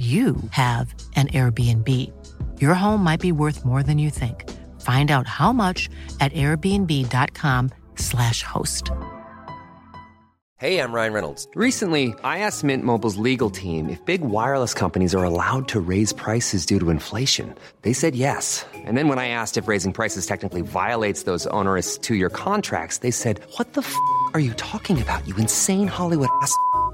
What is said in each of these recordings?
you have an Airbnb. Your home might be worth more than you think. Find out how much at airbnb.com/slash host. Hey, I'm Ryan Reynolds. Recently, I asked Mint Mobile's legal team if big wireless companies are allowed to raise prices due to inflation. They said yes. And then when I asked if raising prices technically violates those onerous two year contracts, they said, What the f are you talking about, you insane Hollywood ass?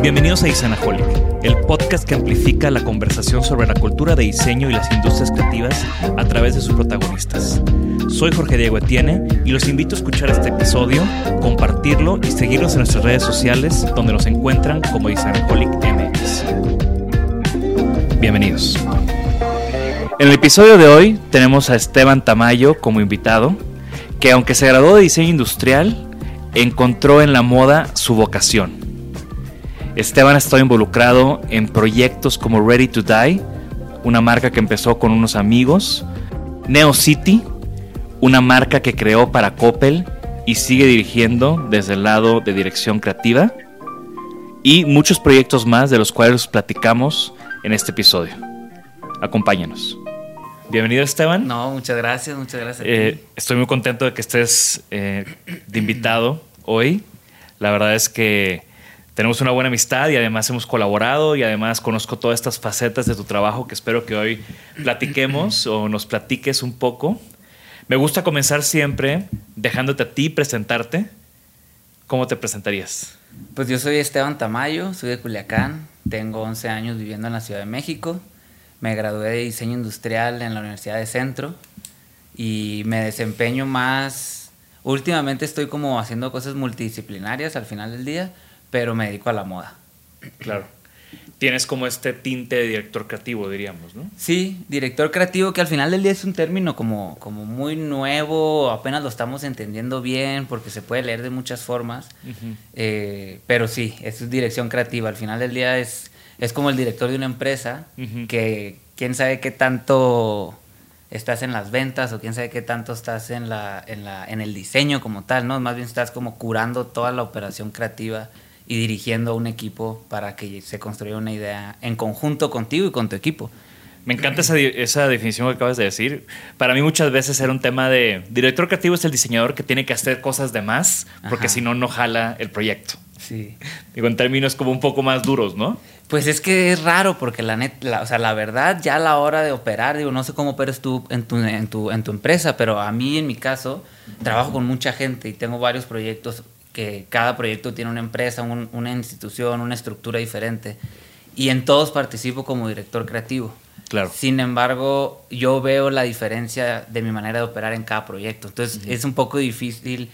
Bienvenidos a Isanaholic, el podcast que amplifica la conversación sobre la cultura de diseño y las industrias creativas a través de sus protagonistas. Soy Jorge Diego Etienne y los invito a escuchar este episodio, compartirlo y seguirnos en nuestras redes sociales donde nos encuentran como Isanaholic MX. Bienvenidos. En el episodio de hoy tenemos a Esteban Tamayo como invitado, que aunque se graduó de diseño industrial, encontró en la moda su vocación Esteban ha estado involucrado en proyectos como Ready to Die, una marca que empezó con unos amigos, Neo City, una marca que creó para Coppel y sigue dirigiendo desde el lado de dirección creativa, y muchos proyectos más de los cuales platicamos en este episodio. Acompáñanos. Bienvenido Esteban. No, muchas gracias, muchas gracias. Eh, estoy muy contento de que estés eh, de invitado hoy. La verdad es que tenemos una buena amistad y además hemos colaborado y además conozco todas estas facetas de tu trabajo que espero que hoy platiquemos o nos platiques un poco. Me gusta comenzar siempre dejándote a ti presentarte. ¿Cómo te presentarías? Pues yo soy Esteban Tamayo, soy de Culiacán, tengo 11 años viviendo en la Ciudad de México, me gradué de diseño industrial en la Universidad de Centro y me desempeño más, últimamente estoy como haciendo cosas multidisciplinarias al final del día, pero me dedico a la moda. Claro. Tienes como este tinte de director creativo, diríamos, ¿no? Sí, director creativo, que al final del día es un término como, como muy nuevo, apenas lo estamos entendiendo bien, porque se puede leer de muchas formas. Eh, pero sí, es dirección creativa. Al final del día es, es como el director de una empresa, que quién sabe qué tanto estás en las ventas o quién sabe qué tanto estás en, la, en, la, en el diseño como tal, ¿no? Más bien estás como curando toda la operación creativa y dirigiendo un equipo para que se construya una idea en conjunto contigo y con tu equipo. Me encanta esa, esa, definición que acabas de decir. Para mí muchas veces era un tema de director creativo es el diseñador que tiene que hacer cosas de más porque si no, no jala el proyecto. Sí. Digo, en términos como un poco más duros, ¿no? Pues es que es raro porque la, net, o sea, la verdad ya a la hora de operar, digo, no sé cómo operas tú en tu, en, tu, en tu empresa, pero a mí en mi caso trabajo con mucha gente y tengo varios proyectos que cada proyecto tiene una empresa, una institución, una estructura diferente. Y en todos participo como director creativo. Claro. Sin embargo, yo veo la diferencia de mi manera de operar en cada proyecto. Entonces, es un poco difícil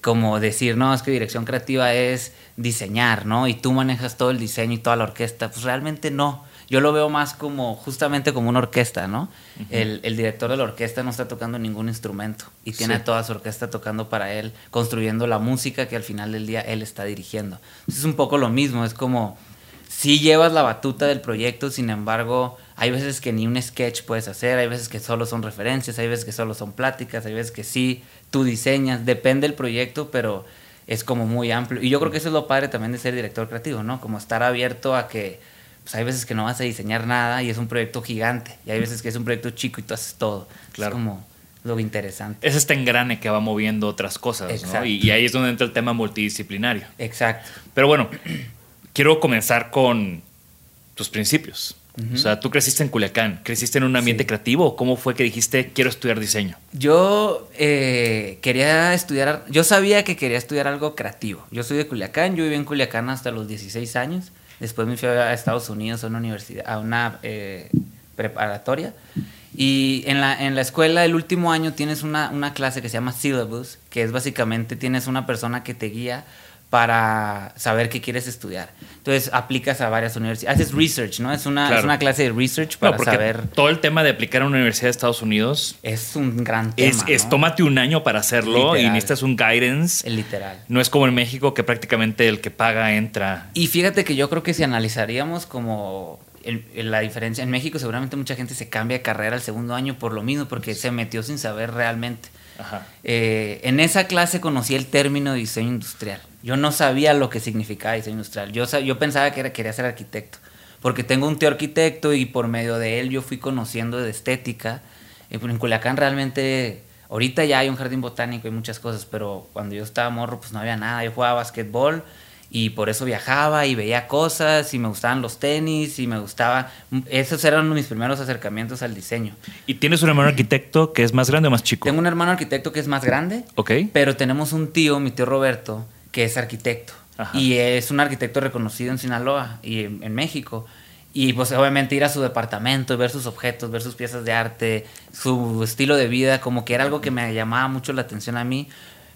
como decir, no, es que dirección creativa es diseñar, ¿no? Y tú manejas todo el diseño y toda la orquesta. Pues realmente no yo lo veo más como justamente como una orquesta, ¿no? el, director de la orquesta no está tocando ningún instrumento y tiene toda su orquesta tocando para él, construyendo la música que al final del día él está dirigiendo. es un poco lo mismo, es como si llevas la batuta del proyecto, sin embargo, hay veces que ni un sketch puedes hacer, hay veces que solo son referencias, hay veces que solo son pláticas, hay veces que sí, tú diseñas, depende del proyecto, pero es como muy amplio. Y yo creo que eso es lo padre también de ser director creativo, ¿no? Como estar abierto a que pues hay veces que no vas a diseñar nada y es un proyecto gigante. Y hay veces que es un proyecto chico y tú haces todo. Claro. Es como lo interesante. Es este engrane que va moviendo otras cosas, ¿no? Y ahí es donde entra el tema multidisciplinario. Exacto. Pero bueno, quiero comenzar con tus principios. O sea, tú creciste en Culiacán, creciste en un ambiente Sí. creativo. ¿Cómo fue que dijiste quiero estudiar diseño? Yo eh, quería estudiar, yo sabía que quería estudiar algo creativo. Yo soy de Culiacán, yo viví en Culiacán hasta los 16 años. Después me fui a Estados Unidos a una universidad, a una eh, preparatoria. Y en la, en la escuela, el último año, tienes una, una clase que se llama Syllabus, que es básicamente tienes una persona que te guía para saber qué quieres estudiar. Entonces aplicas a varias universidades, haces research, ¿no? Es una, es una clase de research para No, saber. todo el tema de aplicar a una universidad de Estados Unidos Es un gran tema. es, es ¿no? tómate un año para hacerlo y necesitas un guidance. Literal. No es como en México que prácticamente el que paga entra. Y fíjate que yo creo que si analizaríamos como el- el- la diferencia, en México seguramente mucha gente se cambia de carrera al segundo año por lo mismo, porque se metió sin saber realmente. Eh, en esa clase conocí el término de diseño industrial. Yo no sabía lo que significaba diseño industrial. Yo, sa- yo pensaba que quería ser arquitecto, porque tengo un tío arquitecto y por medio de él yo fui conociendo de estética. En Culiacán realmente, ahorita ya hay un jardín botánico y muchas cosas, pero cuando yo estaba morro pues no había nada. Yo jugaba básquetbol y por eso viajaba y veía cosas y me gustaban los tenis y me gustaba... Esos eran mis primeros acercamientos al diseño. ¿Y tienes un hermano arquitecto que es más grande o más chico? Tengo un hermano arquitecto que es más grande. Ok. Pero tenemos un tío, mi tío Roberto, que es arquitecto. Ajá. Y es un arquitecto reconocido en Sinaloa y en, en México. Y pues obviamente ir a su departamento, ver sus objetos, ver sus piezas de arte, su estilo de vida, como que era algo que me llamaba mucho la atención a mí.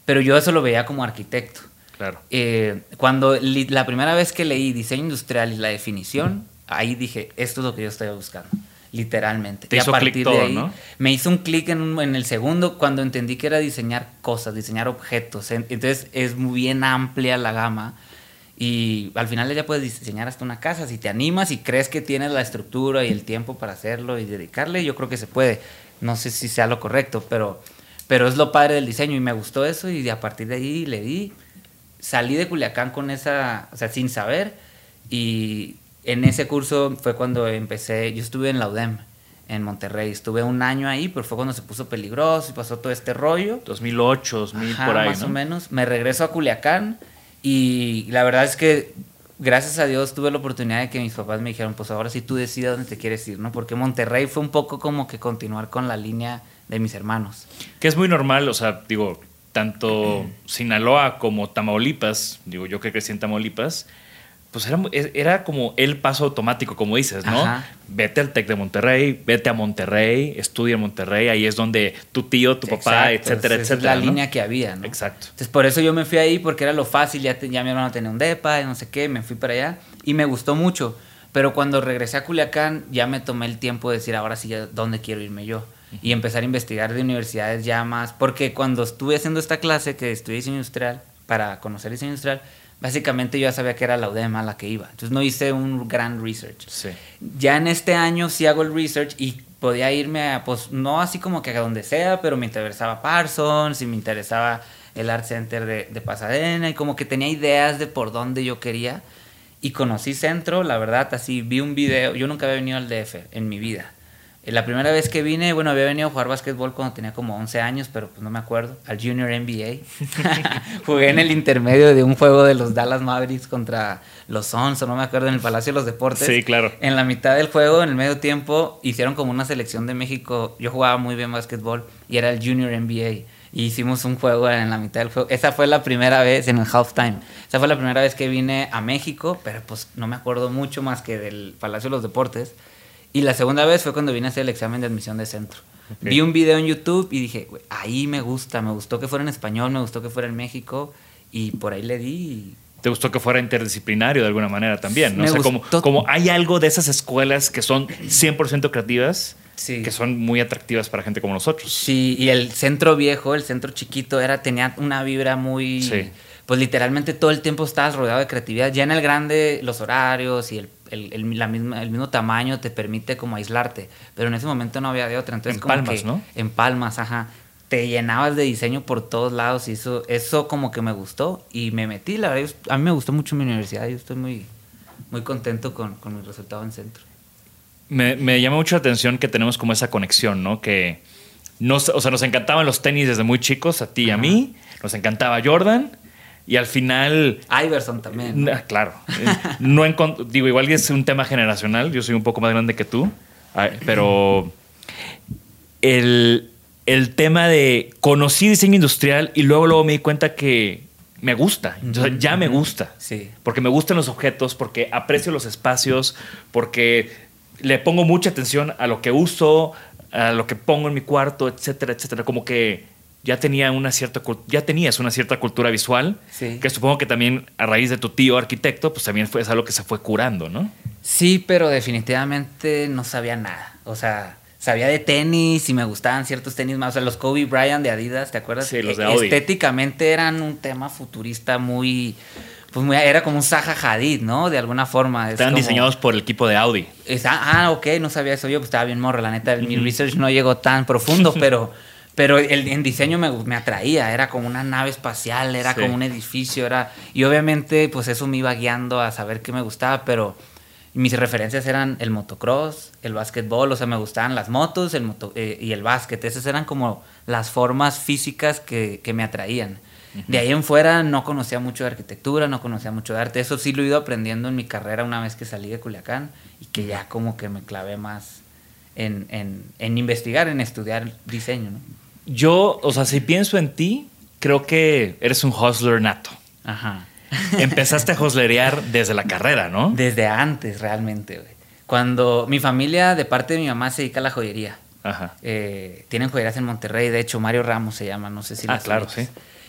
Pero yo eso lo veía como arquitecto. Claro. Eh, cuando la primera vez que leí diseño industrial y la definición, ahí dije, esto es lo que yo estoy buscando. Literalmente. Te y hizo a partir todo, de ahí, ¿no? me hizo un clic en, en el segundo cuando entendí que era diseñar cosas, diseñar objetos. En- Entonces es muy bien amplia la gama. Y al final ya puedes diseñar hasta una casa. Si te animas y crees que tienes la estructura y el tiempo para hacerlo y dedicarle, yo creo que se puede. No sé si sea lo correcto, pero, pero es lo padre del diseño y me gustó eso y a partir de ahí le di. Salí de Culiacán con esa, o sea, sin saber y en ese curso fue cuando empecé, yo estuve en la UDEM, en Monterrey, estuve un año ahí, pero fue cuando se puso peligroso y pasó todo este rollo. 2008, 2000 Ajá, por ahí, más ¿no? o menos. Me regreso a Culiacán y la verdad es que gracias a Dios tuve la oportunidad de que mis papás me dijeron, pues ahora sí tú decides dónde te quieres ir, ¿no? Porque Monterrey fue un poco como que continuar con la línea de mis hermanos. Que es muy normal, o sea, digo, tanto Sinaloa como Tamaulipas, digo, yo que crecí en Tamaulipas, pues era, era como el paso automático, como dices, ¿no? Ajá. Vete al TEC de Monterrey, vete a Monterrey, estudia en Monterrey, ahí es donde tu tío, tu papá, Exacto, etcétera, esa etcétera. Es la ¿no? línea que había, ¿no? Exacto. Entonces por eso yo me fui ahí porque era lo fácil, ya, te- ya mi hermano tenía un depa, y no sé qué, me fui para allá y me gustó mucho. Pero cuando regresé a Culiacán ya me tomé el tiempo de decir, ahora sí, ¿dónde quiero irme yo? Y empezar a investigar de universidades ya más, porque cuando estuve haciendo esta clase que estudié diseño industrial, para conocer diseño industrial, básicamente yo ya sabía que era la UDEM a la que iba. Entonces no hice un gran research. Sí. Ya en este año sí hago el research y podía irme a, pues, no así como que a donde sea, pero me interesaba Parsons y me interesaba el Art Center de, de Pasadena y como que tenía ideas de por dónde yo quería. Y conocí Centro, la verdad, así vi un video. Yo nunca había venido al DF en mi vida. La primera vez que vine, bueno, había venido a jugar básquetbol cuando tenía como 11 años, pero pues no me acuerdo, al Junior NBA. Jugué en el intermedio de un juego de los Dallas Mavericks contra los Suns, o no me acuerdo, en el Palacio de los Deportes. Sí, claro. En la mitad del juego, en el medio tiempo, hicieron como una selección de México. Yo jugaba muy bien básquetbol y era el Junior NBA. Y hicimos un juego en la mitad del juego. Esa fue la primera vez en el halftime. Esa fue la primera vez que vine a México, pero pues no me acuerdo mucho más que del Palacio de los Deportes. Y la segunda vez fue cuando vine a hacer el examen de admisión de centro. Vi un video en YouTube y dije, "Güey, ahí me gusta, me gustó que fuera en español, me gustó que fuera en México. Y por ahí le di. y- ¿Te gustó que fuera interdisciplinario de alguna manera también? ¿no? Me o sea, como, como hay algo de esas escuelas que son 100% creativas, Sí. que son muy atractivas para gente como nosotros. Sí, y el centro viejo, el centro chiquito, era, tenía una vibra muy. Sí. Pues literalmente todo el tiempo estabas rodeado de creatividad. Ya en el grande, los horarios y el, el, el- la misma, el mismo tamaño te permite como aislarte. Pero en ese momento no había de otra. Entonces, En como Palmas, que- ¿no? En Palmas, ajá. te llenabas de diseño por todos lados y eso, eso como que me gustó y me metí, la verdad, a mí me gustó mucho mi universidad, yo estoy muy, muy contento con, con mi resultado en centro. Me, me, llama mucho la atención que tenemos como esa conexión, ¿no? Que nos, o sea, nos encantaban los tenis desde muy chicos, a ti y a mí, nos encantaba Jordan. Y al final. Iverson también. ¿no? Claro. no digo, igual es un tema generacional. Yo soy un poco más grande que tú. Pero el, el tema de conocí diseño industrial y luego, luego me di cuenta que me gusta. ya me gusta. Sí. Porque me gustan los objetos, porque aprecio los espacios, porque le pongo mucha atención a lo que uso, a lo que pongo en mi cuarto, etcétera, etcétera. Como que ya tenía una cierta ya tenías una cierta cultura visual sí. que supongo que también a raíz de tu tío arquitecto pues también fue es algo que se fue curando no sí pero definitivamente no sabía nada o sea sabía de tenis y me gustaban ciertos tenis más o sea los Kobe Bryant de Adidas te acuerdas sí los de Audi. estéticamente eran un tema futurista muy pues muy, era como un Zaha Hadid, ¿no? De alguna forma. Estaban diseñados por el equipo de Audi. Es, ah, ok, no sabía eso yo, pues estaba bien morro, la neta, mi research no llegó tan profundo, pero, pero el, en diseño me, me, atraía, era como una nave espacial, era sí. como un edificio, era, y obviamente pues eso me iba guiando a saber qué me gustaba, pero mis referencias eran el motocross, el básquetbol, o sea, me gustaban las motos el moto, eh, y el básquet, esas eran como las formas físicas que, que me atraían. De ahí en fuera no conocía mucho de arquitectura, no conocía mucho de arte. Eso sí lo he ido aprendiendo en mi carrera una vez que salí de Culiacán y que ya como que me clavé más en, en, en investigar, en estudiar diseño. ¿no? Yo, o sea, si pienso en ti, creo que eres un hustler nato. Ajá. Empezaste a hustlerear desde la carrera, ¿no? Desde antes, realmente, güey. Cuando mi familia, de parte de mi mamá, se dedica a la joyería. Ajá. Eh, tienen joyerías en Monterrey, de hecho, Mario Ramos se llama, no sé si Ah, claro, sí.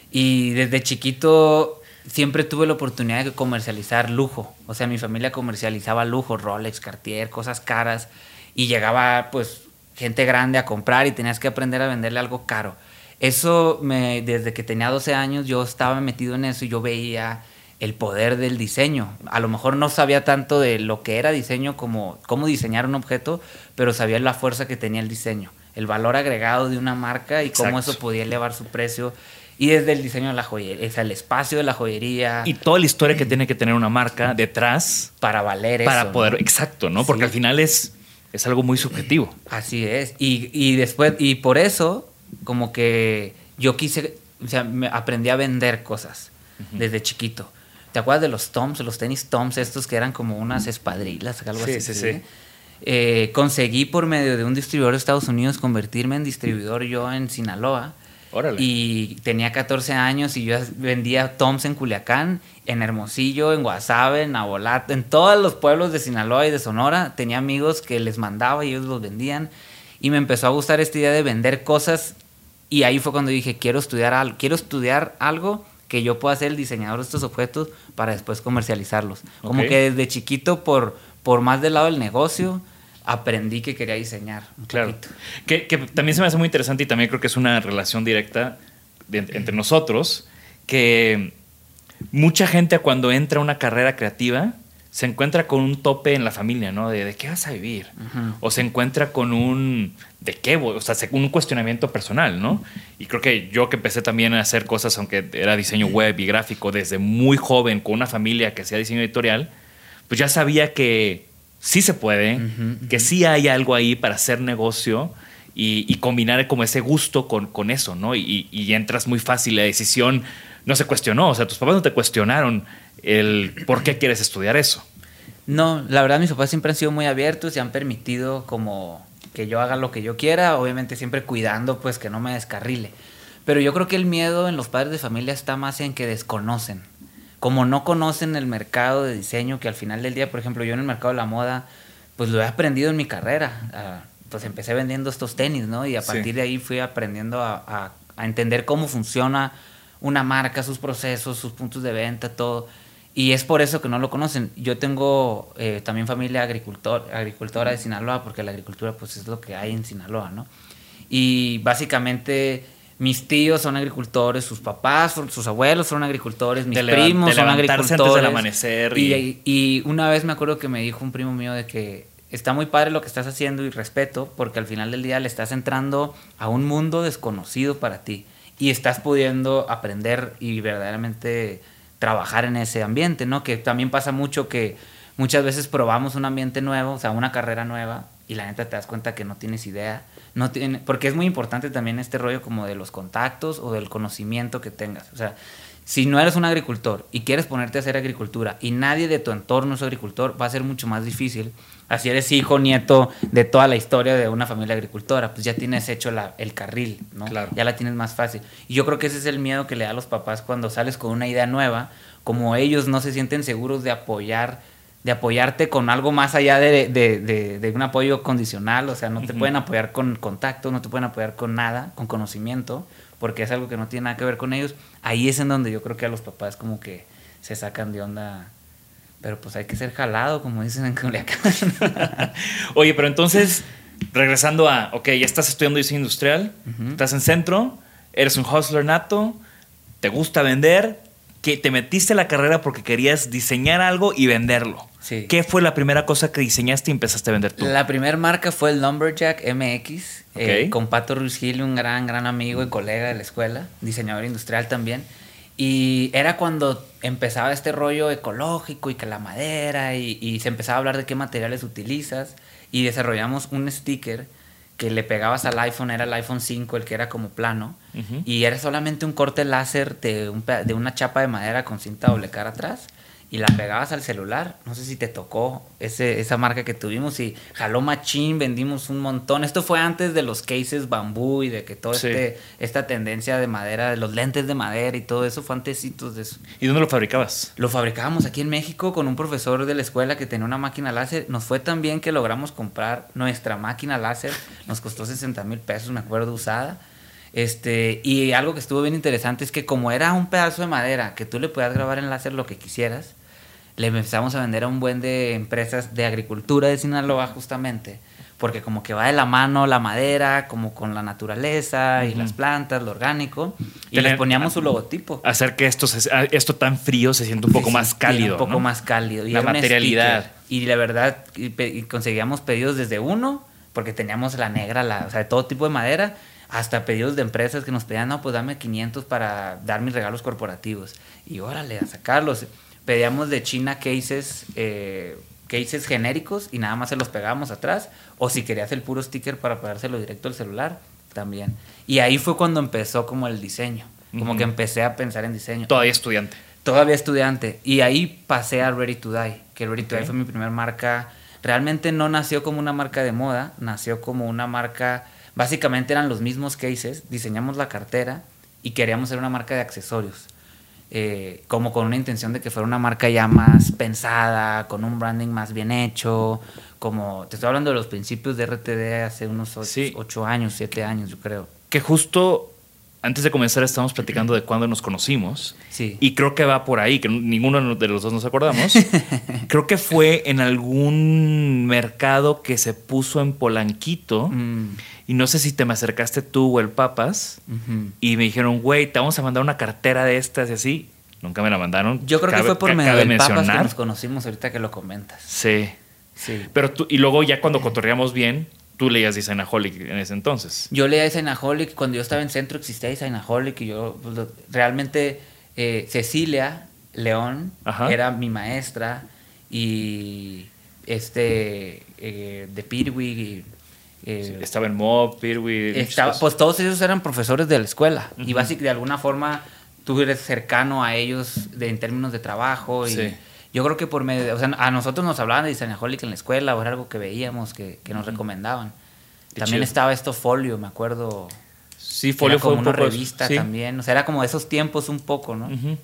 Y desde chiquito siempre tuve la oportunidad de comercializar lujo. O sea, mi familia comercializaba lujo, Rolex, Cartier, cosas caras. Y llegaba, pues, gente grande a comprar y tenías que aprender a venderle algo caro. Eso, me, desde que tenía 12 años, yo estaba metido en eso y yo veía el poder del diseño. A lo mejor no sabía tanto de lo que era diseño como cómo diseñar un objeto, pero sabía la fuerza que tenía el diseño, el valor agregado de una marca y cómo eso podía elevar su precio. Y desde el diseño de la joyería, sea, el espacio de la joyería. Y toda la historia que tiene que tener una marca detrás para valer para eso, poder, ¿no? exacto, ¿no? Porque Sí. al final es, es algo muy subjetivo. Así es. Y, y después, y por eso, como que yo quise, o sea, me aprendí a vender cosas desde chiquito. ¿Te acuerdas de los Toms, los tenis Toms, estos que eran como unas espadrillas, algo Sí, así? sí, sí. Eh, conseguí por medio de un distribuidor de Estados Unidos convertirme en distribuidor yo en Sinaloa. Órale. Y tenía 14 años y yo vendía Toms en Culiacán, en Hermosillo, en Guasave, en Abolata, en todos los pueblos de Sinaloa y de Sonora. Tenía amigos que les mandaba y ellos los vendían. Y me empezó a gustar esta idea de vender cosas. Y ahí fue cuando dije, quiero estudiar algo, quiero estudiar algo que yo pueda ser el diseñador de estos objetos para después comercializarlos. Como Ok. que desde chiquito, por, por más del lado del negocio, aprendí que quería diseñar. un Claro. Que, que también se me hace muy interesante y también creo que es una relación directa de- entre nosotros, que mucha gente cuando entra a una carrera creativa se encuentra con un tope en la familia, ¿no? De, ¿de qué vas a vivir? O se encuentra con un ¿de qué voy? O sea, se- un cuestionamiento personal, ¿no? Y creo que yo que empecé también a hacer cosas, aunque era diseño web y gráfico desde muy joven, con una familia que hacía diseño editorial, pues ya sabía que sí se puede, que sí hay algo ahí para hacer negocio y, y combinar como ese gusto con, con eso, ¿no? Y, y entras muy fácil, la decisión no se cuestionó, o sea, tus papás no te cuestionaron el por qué quieres estudiar eso. No, la verdad mis papás siempre han sido muy abiertos y han permitido como que yo haga lo que yo quiera, obviamente siempre cuidando pues que no me descarrile. Pero yo creo que el miedo en los padres de familia está más en que desconocen. Como no conocen el mercado de diseño, que al final del día, por ejemplo, yo en el mercado de la moda, pues lo he aprendido en mi carrera. Ah, pues empecé vendiendo estos tenis, ¿no? Y a Sí. partir de ahí fui aprendiendo a, a- a entender cómo funciona una marca, sus procesos, sus puntos de venta, todo. Y es por eso que no lo conocen. Yo tengo eh, también familia agricultor, agricultora de Sinaloa, porque la agricultura pues es lo que hay en Sinaloa, ¿no? Y básicamente mis tíos son agricultores, sus papás, sus abuelos fueron agricultores, mis De primos de son agricultores. antes del amanecer Y, y- y una vez me acuerdo que me dijo un primo mío de que está muy padre lo que estás haciendo y respeto, porque al final del día le estás entrando a un mundo desconocido para ti y estás pudiendo aprender y verdaderamente trabajar en ese ambiente, ¿no? Que también pasa mucho que muchas veces probamos un ambiente nuevo, o sea, una carrera nueva, y la neta te das cuenta que no tienes idea. No tiene, porque es muy importante también este rollo como de los contactos o del conocimiento que tengas. O sea, si no eres un agricultor y quieres ponerte a hacer agricultura y nadie de tu entorno es agricultor, va a ser mucho más difícil. Así eres hijo, nieto de toda la historia de una familia agricultora, pues ya tienes hecho la, el carril, ¿no? Claro. Ya la tienes más fácil. Y yo creo que ese es el miedo que le da a los papás cuando sales con una idea nueva, como ellos no se sienten seguros de apoyar de apoyarte con algo más allá de, de, de, de un apoyo condicional, o sea, no te pueden apoyar con contacto, no te pueden apoyar con nada, con conocimiento, porque es algo que no tiene nada que ver con ellos. Ahí es en donde yo creo que a los papás como que se sacan de onda, pero pues hay que ser jalado, como dicen en Culiacán. Oye, pero entonces, regresando a, ok, ya estás estudiando diseño industrial, estás en centro, eres un hustler nato, te gusta vender, que te metiste a la carrera porque querías diseñar algo y venderlo. Sí. ¿Qué fue la primera cosa que diseñaste y empezaste a vender tú? La primera marca fue el Lumberjack MX, eh, con Pato Ruiz Gil, un gran, gran amigo y colega de la escuela, diseñador industrial también. Y era cuando empezaba este rollo ecológico y que la madera y, y se empezaba a hablar de qué materiales utilizas y desarrollamos un sticker que le pegabas al iPhone, era el iPhone 5, el que era como plano, y era solamente un corte láser de, un peda- de una chapa de madera con cinta doble cara atrás y la pegabas al celular. No sé si te tocó ese, esa marca que tuvimos y jaló machín, vendimos un montón. Esto fue antes de los cases bambú y de que toda Sí. este, esta tendencia de madera, de los lentes de madera y todo eso fue antecitos de eso. ¿Y dónde lo fabricabas? Lo fabricábamos aquí en México con un profesor de la escuela que tenía una máquina láser. Nos fue tan bien que logramos comprar nuestra máquina láser. Nos costó 60 mil pesos, me acuerdo, usada. Este, y algo que estuvo bien interesante es que como era un pedazo de madera que tú le podías grabar en láser lo que quisieras, le empezamos a vender a un buen de empresas de agricultura de Sinaloa justamente. Porque como que va de la mano la madera, como con la naturaleza y las plantas, lo orgánico. Y Tener- les poníamos su logotipo. Hacer que esto, se- ah, esto tan frío se sienta un poco Sí, más cálido. Un poco ¿no? más cálido. Y La materialidad. Y la verdad, y pe- y conseguíamos pedidos desde uno, porque teníamos la negra, la, o sea, de todo tipo de madera, hasta pedidos de empresas que nos pedían, no, pues dame 500 para dar mis regalos corporativos. Y órale, a sacarlos. Pedíamos de China cases, eh, cases genéricos y nada más se los pegábamos atrás. O si querías el puro sticker para pegárselo directo al celular, también. Y ahí fue cuando empezó como el diseño. Como que empecé a pensar en diseño. Todavía estudiante. Todavía estudiante. Y ahí pasé a Ready to Die, que Ready to Ok. Die fue mi primera marca. Realmente no nació como una marca de moda, nació como una marca, básicamente eran los mismos cases, diseñamos la cartera y queríamos ser una marca de accesorios. Eh, como con una intención de que fuera una marca ya más pensada, con un branding más bien hecho, como te estoy hablando de los principios de RTD hace unos ocho, Sí. ocho años, siete años, yo creo. Que justo antes de comenzar estábamos platicando de cuándo nos conocimos. Sí. Y creo que va por ahí, que ninguno de los dos nos acordamos. creo que fue en algún mercado que se puso en Polanquito. Mm, Y no sé si te me acercaste tú o el Papas. Y me dijeron, güey, te vamos a mandar una cartera de estas y así. Nunca me la mandaron. Yo creo que fue por medio del Papas que mencionar. nos conocimos ahorita que lo comentas. Sí. Sí. Pero tú, y luego ya cuando cotorreamos bien, tú leías Designaholic en ese entonces. Yo leía Designaholic, cuando yo estaba en centro existía Designaholic y yo pues, lo- realmente eh, Cecilia León Ajá. era mi maestra y este eh, de Pirwig y eh, Estaba en Mob, Pirwi. estaba- pues todos ellos eran profesores de la escuela y básicamente de alguna forma tú eres cercano a ellos de, en términos de trabajo y Sí. Yo creo que por medio de- o sea, a nosotros nos hablaban de Designaholic en la escuela o era algo que veíamos que, que nos recomendaban. Qué También chido. estaba esto Folio, me acuerdo. Sí, Era Folio fue como un una poco. revista sí. también. O sea, era como de esos tiempos un poco, ¿no? Ujú.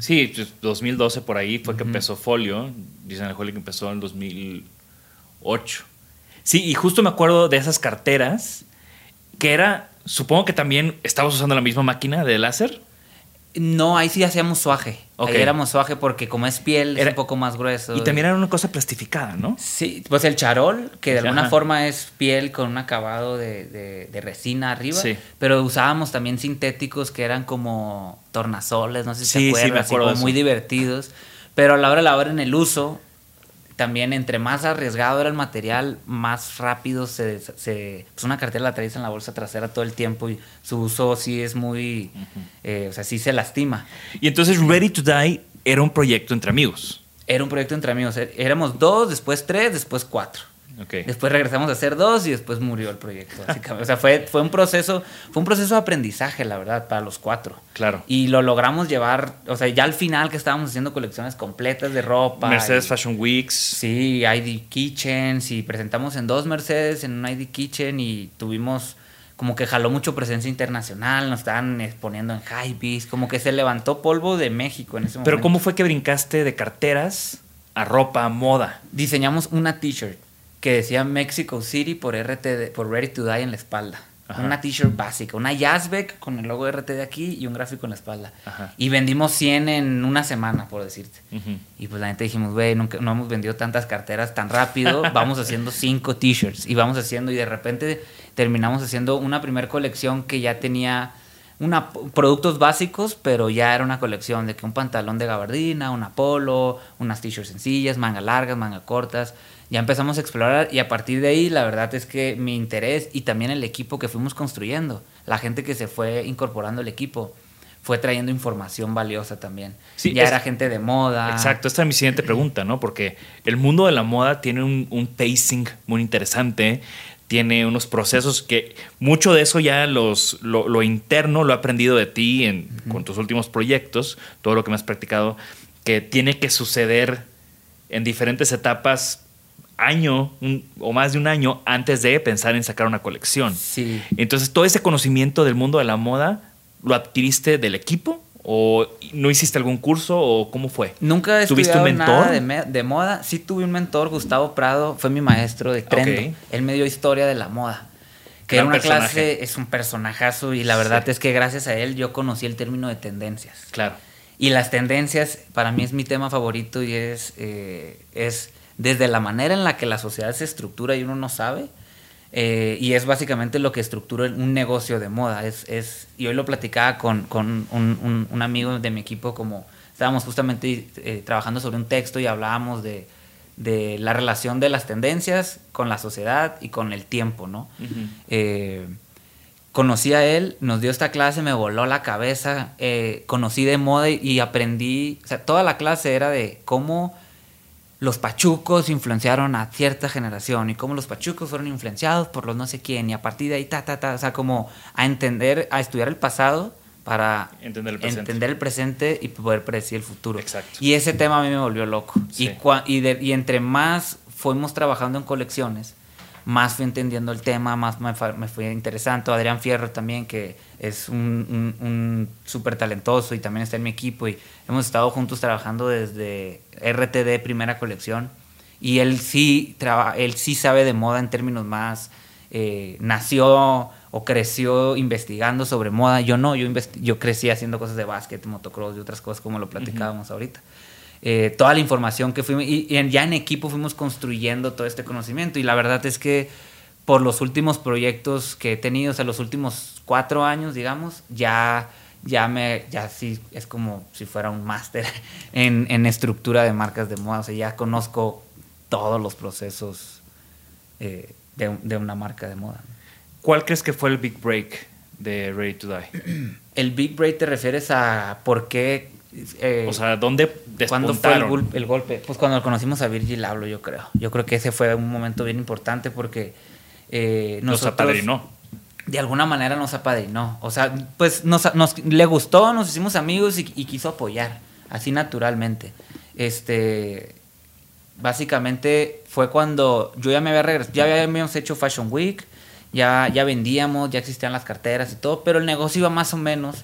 Sí, pues, 2012 por ahí fue que empezó Folio. Designaholic empezó en 2008. Sí, y justo me acuerdo de esas carteras que era. Supongo que también estabas usando la misma máquina de láser. No, ahí sí hacíamos suaje. Ok. Ahí éramos suaje porque como es piel, Era- es un poco más grueso. Y también era una cosa plastificada, ¿no? Sí, pues el charol, que de alguna forma es piel con un acabado de, de- de resina arriba. Sí. Pero usábamos también sintéticos que eran como tornasoles, no sé si Sí, se sí, acuerdan, me así como muy divertidos. Pero a la hora de la hora en el uso, también entre más arriesgado era el material, más rápido se... se pues una cartera la traes en la bolsa trasera todo el tiempo y su uso sí es muy... eh, o sea, sí se lastima. Y entonces Ready to Die era un proyecto entre amigos. Era un proyecto entre amigos. Éramos dos, después tres, después cuatro. Después regresamos a hacer dos y después murió el proyecto. O sea, fue, fue un proceso, fue un proceso de aprendizaje, la verdad, para los cuatro. Claro. Y lo logramos llevar, o sea, ya al final que estábamos haciendo colecciones completas de ropa. Mercedes y- Fashion Weeks. Sí, ID Kitchens y presentamos en dos Mercedes, en un ID Kitchen y tuvimos como que jaló mucho presencia internacional, nos estaban exponiendo en Hypebeast, como que se levantó polvo de México en ese momento. Pero ¿cómo fue que brincaste de carteras a ropa, a moda? Diseñamos una t-shirt que decía Mexico City por RTD, por Ready to Die en la espalda. Ajá. Una t-shirt básica, una Jazzbeck con el logo de RTD aquí y un gráfico en la espalda. Ajá. Y vendimos 100 en una semana, por decirte. Y pues la gente dijimos, güey, nunca, no hemos vendido tantas carteras tan rápido, vamos haciendo cinco t-shirts y vamos haciendo y de repente terminamos haciendo una primer colección que ya tenía una, productos básicos, pero ya era una colección de que un pantalón de gabardina, una polo, unas t-shirts sencillas, manga largas, manga cortas. Ya empezamos a explorar y a partir de ahí la verdad es que mi interés y también el equipo que fuimos construyendo, la gente que se fue incorporando al equipo, fue trayendo información valiosa también. Sí, ya es- era gente de moda. Exacto, esta es mi siguiente pregunta, ¿no? Porque el mundo de la moda tiene un, un pacing muy interesante, tiene unos procesos que mucho de eso ya los, lo, lo interno lo he aprendido de ti en, con tus últimos proyectos, todo lo que me has practicado, que tiene que suceder en diferentes etapas año un- o más de un año antes de pensar en sacar una colección. Sí. Entonces, todo ese conocimiento del mundo de la moda, ¿lo adquiriste del equipo? ¿O no hiciste algún curso? ¿O cómo fue? Nunca he ¿Tuviste un mentor? nada de, moda. Sí tuve un mentor, Gustavo Prado, fue mi maestro de Trendo. Ok. Él me dio historia de la moda. Que era una personaje. clase, es un personajazo y la verdad Sí. es que gracias a él yo conocí el término de tendencias. Claro. Y las tendencias, para mí es mi tema favorito y es, eh, es desde la manera en la que la sociedad se estructura y uno no sabe. eh, y es básicamente lo que estructura un negocio de moda. Es, es, y hoy lo platicaba con, con un, un- un amigo de mi equipo, como estábamos justamente eh, trabajando sobre un texto y hablábamos de, de la relación de las tendencias con la sociedad y con el tiempo, ¿no? Eh, conocí a él, nos dio esta clase, me voló la cabeza, conocí de moda y, y aprendí, o sea, toda la clase era de cómo los pachucos influenciaron a cierta generación y cómo los pachucos fueron influenciados por los no sé quién y a partir de ahí, ta, ta, ta, o sea, como a entender, a estudiar el pasado para Entender el presente. entender el presente y poder predecir el futuro. Exacto. Y ese tema a mí me volvió loco. Sí. Y, cua- y, de- y entre más fuimos trabajando en colecciones, más fui entendiendo el tema, más me, me fue interesante. Adrián Fierro también, que es un, un, un súper talentoso y también está en mi equipo. Y hemos estado juntos trabajando desde RTD, primera colección. Y él sí, traba- él sí sabe de moda en términos más... eh, nació o creció investigando sobre moda. Yo no, yo, yo crecí haciendo cosas de básquet, motocross y otras cosas como lo platicábamos ahorita. Eh, toda la información que fuimos, y, y ya en equipo fuimos construyendo todo este conocimiento. Y la verdad es que por los últimos proyectos que he tenido, o sea, los últimos cuatro años, digamos, ya, ya me, ya sí, es como si fuera un máster en, en estructura de marcas de moda. O sea, ya conozco todos los procesos eh, de, de una marca de moda. ¿Cuál crees que fue el big break de Ready to Die? El Big Break te refieres a por qué... eh, O sea, ¿dónde ¿Cuándo fue el, gol- el golpe? Pues cuando conocimos a Virgil Abloh, yo creo. Yo creo que ese fue un momento bien importante porque eh, Nos apadrinó. De alguna manera nos apadrinó. O sea, pues nos, nos- le gustó, nos hicimos amigos y, y quiso apoyar, así naturalmente. Este, básicamente fue cuando yo ya me había regresado, ya habíamos hecho Fashion Week, ya, ya vendíamos, ya existían las carteras y todo, pero el negocio iba más o menos.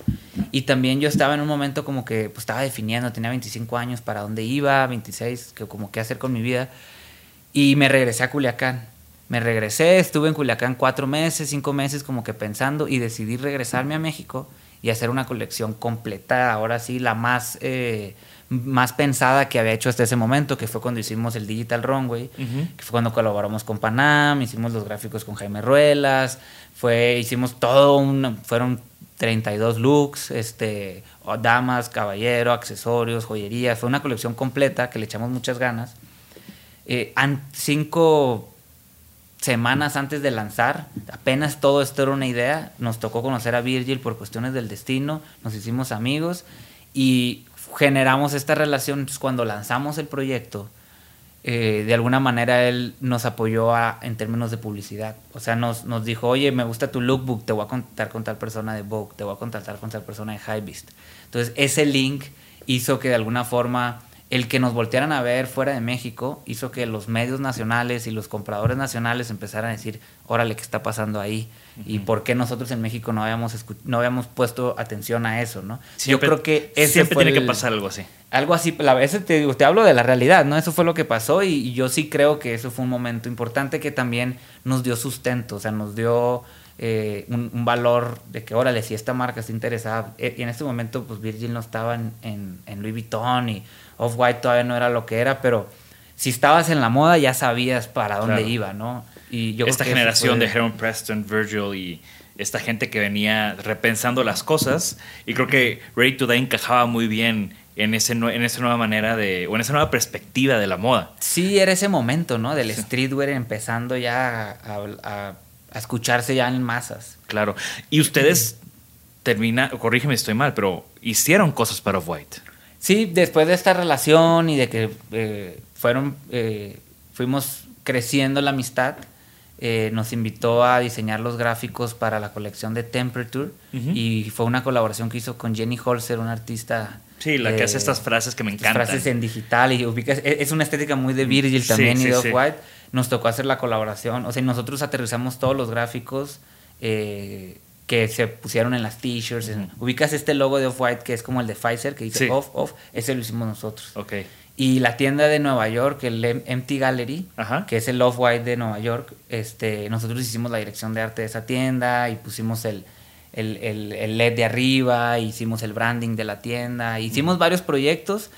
Y también yo estaba en un momento como que pues, estaba definiendo, tenía 25 años, para dónde iba, 26, que como qué hacer con mi vida. Y me regresé a Culiacán. Me regresé, estuve en Culiacán cuatro meses, cinco meses como que pensando y decidí regresarme a México y hacer una colección completa, ahora sí, la más, eh, más pensada que había hecho hasta ese momento, que fue cuando hicimos el Digital Runway, que fue cuando colaboramos con Panam, hicimos los gráficos con Jaime Ruelas, fue, hicimos todo, un, fueron 32 looks, este, damas, caballero, accesorios, joyería, fue una colección completa que le echamos muchas ganas. eh, cinco semanas antes de lanzar, apenas todo esto era una idea, nos tocó conocer a Virgil por cuestiones del destino, nos hicimos amigos y generamos esta relación. Cuando lanzamos el proyecto, eh, de alguna manera él nos apoyó a- en términos de publicidad. O sea, nos, nos dijo, oye, me gusta tu lookbook, te voy a contactar con tal persona de Vogue, te voy a contactar con tal persona de Hypebeast. Entonces, ese link hizo que de alguna forma el que nos voltearan a ver fuera de México hizo que los medios nacionales y los compradores nacionales empezaran a decir, órale, ¿qué está pasando ahí? ¿Y por qué nosotros en México no habíamos, no habíamos puesto atención a eso? ¿no? Yo creo que ese siempre fue tiene que pasar algo así. algo así, la vez te digo, te hablo de la realidad, ¿no? Eso fue lo que pasó y, y yo sí creo que eso fue un momento importante que también nos dio sustento, o sea, nos dio eh, un, un valor de que, órale, si esta marca está interesada, eh, y en este momento pues Virgil no estaba en, en- en Louis Vuitton y Off-White todavía no era lo que era, pero si estabas en la moda ya sabías para dónde Claro. iba, ¿no? Y yo creo esta generación fue- de Heron Preston, Virgil y esta gente que venía repensando las cosas. Y creo que Ready to Die encajaba muy bien en, ese, en esa nueva manera de, o en esa nueva perspectiva de la moda. Sí, era ese momento, ¿no? Del streetwear empezando ya a, a- a escucharse ya en masas. Claro. Y ustedes termina, corrígeme si estoy mal, pero hicieron cosas para Off-White. Sí, después de esta relación y de que eh, fueron, eh, fuimos creciendo la amistad, eh, nos invitó a diseñar los gráficos para la colección de Temperature Ujú. y fue una colaboración que hizo con Jenny Holzer, una artista. Sí, la que eh, hace estas frases que me encantan. frases en digital y ubicas, es, es una estética muy de Virgil Sí, también sí, y de sí. Off-White. Nos tocó hacer la colaboración, o sea, nosotros aterrizamos todos los gráficos eh, que se pusieron en las t-shirts. en- Ubicas este logo de Off-White que es como el de Pfizer, que dice Sí. Off, Off, ese lo hicimos nosotros. Ok. Y la tienda de Nueva York, el Empty Gallery, Ajá. que es el Off-White de Nueva York, este, nosotros hicimos la dirección de arte de esa tienda y pusimos el, el, el- el LED de arriba, hicimos el branding de la tienda, hicimos varios proyectos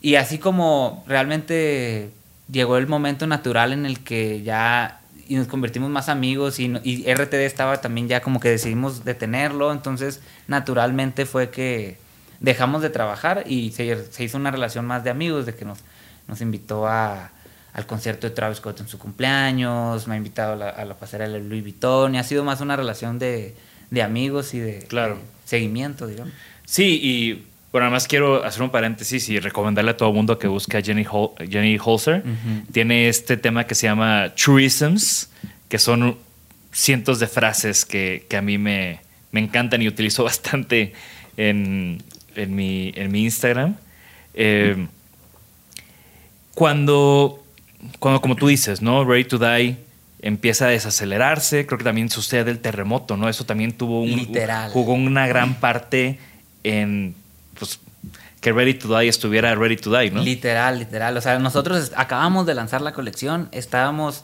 y así como realmente llegó el momento natural en el que ya y nos convertimos más amigos y, y RTD estaba también ya como que decidimos detenerlo, entonces naturalmente fue que dejamos de trabajar y se, se hizo una relación más de amigos, de que nos, nos invitó a, al concierto de Travis Scott en su cumpleaños, me ha invitado a la, a la pasarela de Louis Vuitton y ha sido más una relación de, de amigos y de, Claro. de seguimiento, digamos. Sí, y bueno, además quiero hacer un paréntesis y recomendarle a todo el mundo que busque a Jenny, Hol- Jenny Holzer. Tiene este tema que se llama Truisms, que son cientos de frases que, que a mí me, me encantan y utilizo bastante en, en, mi, en mi Instagram. Eh, cuando, cuando, como tú dices, ¿no? Ready to Die empieza a desacelerarse, creo que también sucede el terremoto, ¿no? Eso también tuvo un, Literal. jugó una gran parte en pues, que Ready to Die estuviera Ready to Die, ¿no? Literal, literal. O sea, nosotros acabamos de lanzar la colección, estábamos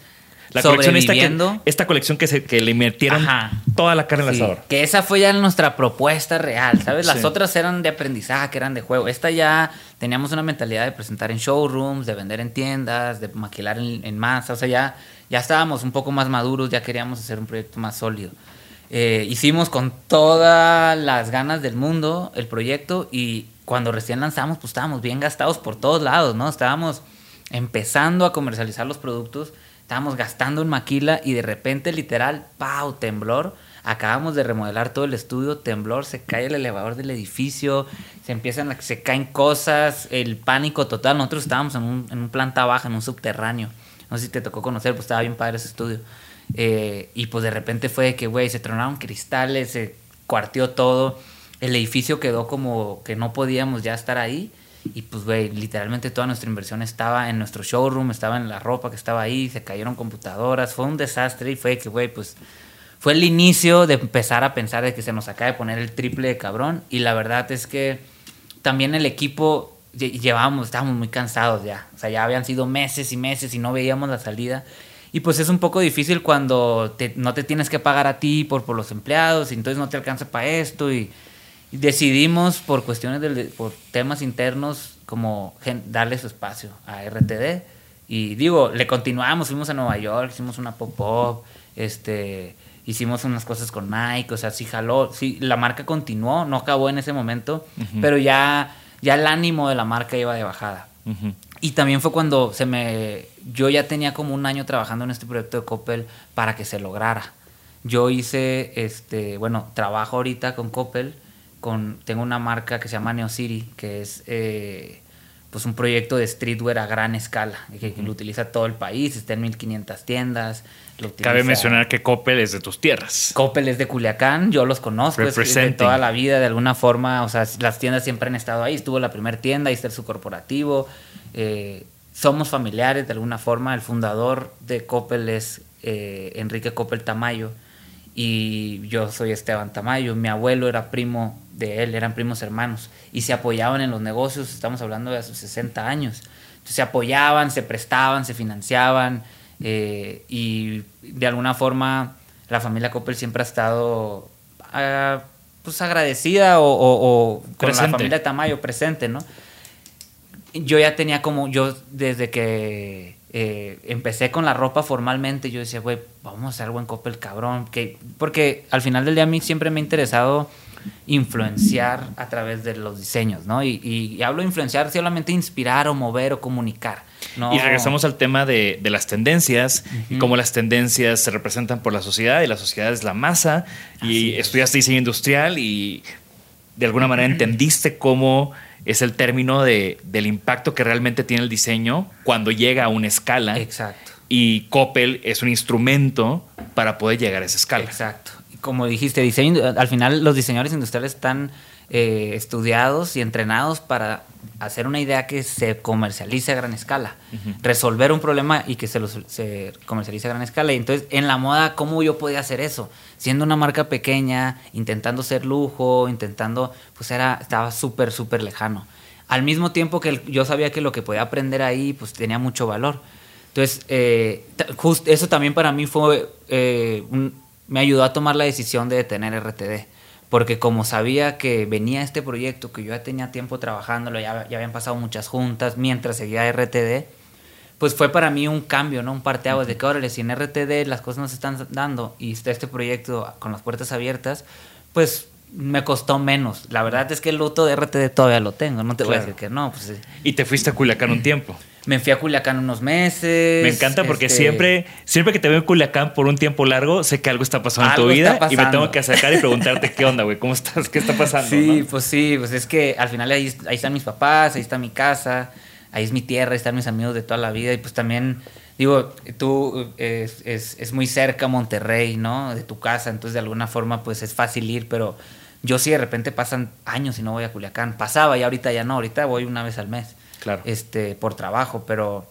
La colección esta, que, esta colección que, se, que le invirtieron Ajá. toda la carne Sí, asador. que esa fue ya nuestra propuesta real, ¿sabes? Las Sí. otras eran de aprendizaje, eran de juego. Esta ya teníamos una mentalidad de presentar en showrooms, de vender en tiendas, de maquilar en, en masa. O sea, ya, ya estábamos un poco más maduros, ya queríamos hacer un proyecto más sólido. Eh, hicimos con todas las ganas del mundo el proyecto y cuando recién lanzamos, pues estábamos bien gastados por todos lados, ¿no? Estábamos empezando a comercializar los productos, estábamos gastando en maquila y de repente, literal, ¡pau! Temblor. Acabamos de remodelar todo el estudio, temblor, se cae el elevador del edificio, se empiezan a, se caen cosas, el pánico total. Nosotros estábamos en un, en un planta baja, en un subterráneo. No sé si te tocó conocer, pues estaba bien padre ese estudio. Eh, y pues de repente fue que, güey, se tronaron cristales, se cuarteó todo. El edificio quedó como que no podíamos ya estar ahí. Y pues, güey, literalmente toda nuestra inversión estaba en nuestro showroom, estaba en la ropa que estaba ahí, se cayeron computadoras, fue un desastre y fue que, güey, pues fue el inicio de empezar a pensar de que se nos acaba de poner el triple de cabrón. Y la verdad es que también el equipo lle- llevábamos, estábamos muy cansados ya. O sea, ya habían sido meses y meses y no veíamos la salida. Y pues es un poco difícil cuando te- no te tienes que pagar a ti por, por los empleados y entonces no te alcanza para esto. Y, y decidimos por cuestiones del, por temas internos como darle su espacio a RTD. Y digo, le continuamos, fuimos a Nueva York, hicimos una pop-up, este, hicimos unas cosas con Nike, o sea, sí jaló, sí, la marca continuó, no acabó en ese momento, pero ya, ya el ánimo de la marca iba de bajada. Ujú. Y también fue cuando se me. Yo ya tenía como un año trabajando en este proyecto de Coppel para que se lograra. Yo hice, este, bueno, trabajo ahorita con Coppel. Con, tengo una marca que se llama Neo City, que es eh, pues un proyecto de streetwear a gran escala, que, que lo utiliza todo el país, está en 1500 tiendas. lo Cabe utiliza- mencionar que Coppel es de tus tierras. Coppel es de Culiacán, yo los conozco, es de toda la vida, de alguna forma, o sea, las tiendas siempre han estado ahí, estuvo la primera tienda, ahí está su corporativo, eh, somos familiares de alguna forma, el fundador de Coppel es eh, Enrique Coppel Tamayo y yo soy Esteban Tamayo, mi abuelo era primo de él, eran primos hermanos y se apoyaban en los negocios, estamos hablando de sus 60 años, Entonces, se apoyaban, se prestaban, se financiaban eh, y de alguna forma la familia Coppel siempre ha estado ah, pues agradecida o, o- o con la familia Tamayo presente, ¿no? Yo ya tenía como, yo desde que eh, empecé con la ropa formalmente, yo decía, güey, vamos a hacer algo en Coppel, cabrón. Que, porque al final del día a mí siempre me ha interesado influenciar a través de los diseños, ¿no? Y, y- y hablo de influenciar solamente inspirar o mover o comunicar. ¿no? Y regresamos al tema de, de las tendencias y cómo las tendencias se representan por la sociedad y la sociedad es la masa. y estudiaste diseño industrial y de alguna manera entendiste cómo es el término de, del impacto que realmente tiene el diseño cuando llega a una escala. Exacto. Y Coppel es un instrumento para poder llegar a esa escala. Exacto. Y como dijiste, diseño, al final los diseñadores industriales están eh, estudiados y entrenados para hacer una idea que se comercialice a gran escala, resolver un problema y que se, lo, se comercialice a gran escala. Y entonces, en la moda, ¿cómo yo podía hacer eso? Siendo una marca pequeña, intentando ser lujo, intentando, pues era, estaba súper, súper lejano. Al mismo tiempo que el- yo sabía que lo que podía aprender ahí, pues tenía mucho valor. Entonces, eh, just- eso también para mí fue, eh, un- me ayudó a tomar la decisión de detener RTD. Porque como sabía que venía este proyecto, que yo ya tenía tiempo trabajándolo, ya, ya habían pasado muchas juntas mientras seguía RTD, pues fue para mí un cambio, ¿no? Un parteaguas de que, órale, si en RTD las cosas no se están dando y está este proyecto con las puertas abiertas, pues me costó menos. La verdad es que el luto de RTD todavía lo tengo, no te voy a decir que no. Pues, eh, Y te fuiste a Culiacán un tiempo. Me fui a Culiacán unos meses. Me encanta porque este, siempre, siempre que te veo en Culiacán por un tiempo largo, sé que algo está pasando en tu vida y me tengo que acercar y preguntarte qué onda, güey, cómo estás, qué está pasando. Sí, ¿no? pues sí, pues es que al final ahí, ahí están mis papás, ahí está mi casa, ahí es mi tierra, ahí están mis amigos de toda la vida y pues también, digo, tú eh, es, es, es muy cerca Monterrey, ¿no? De tu casa, entonces de alguna forma pues es fácil ir, pero yo sí de repente pasan años y no voy a Culiacán. Pasaba y ahorita ya no, ahorita voy una vez al mes. Claro. Este, por trabajo, pero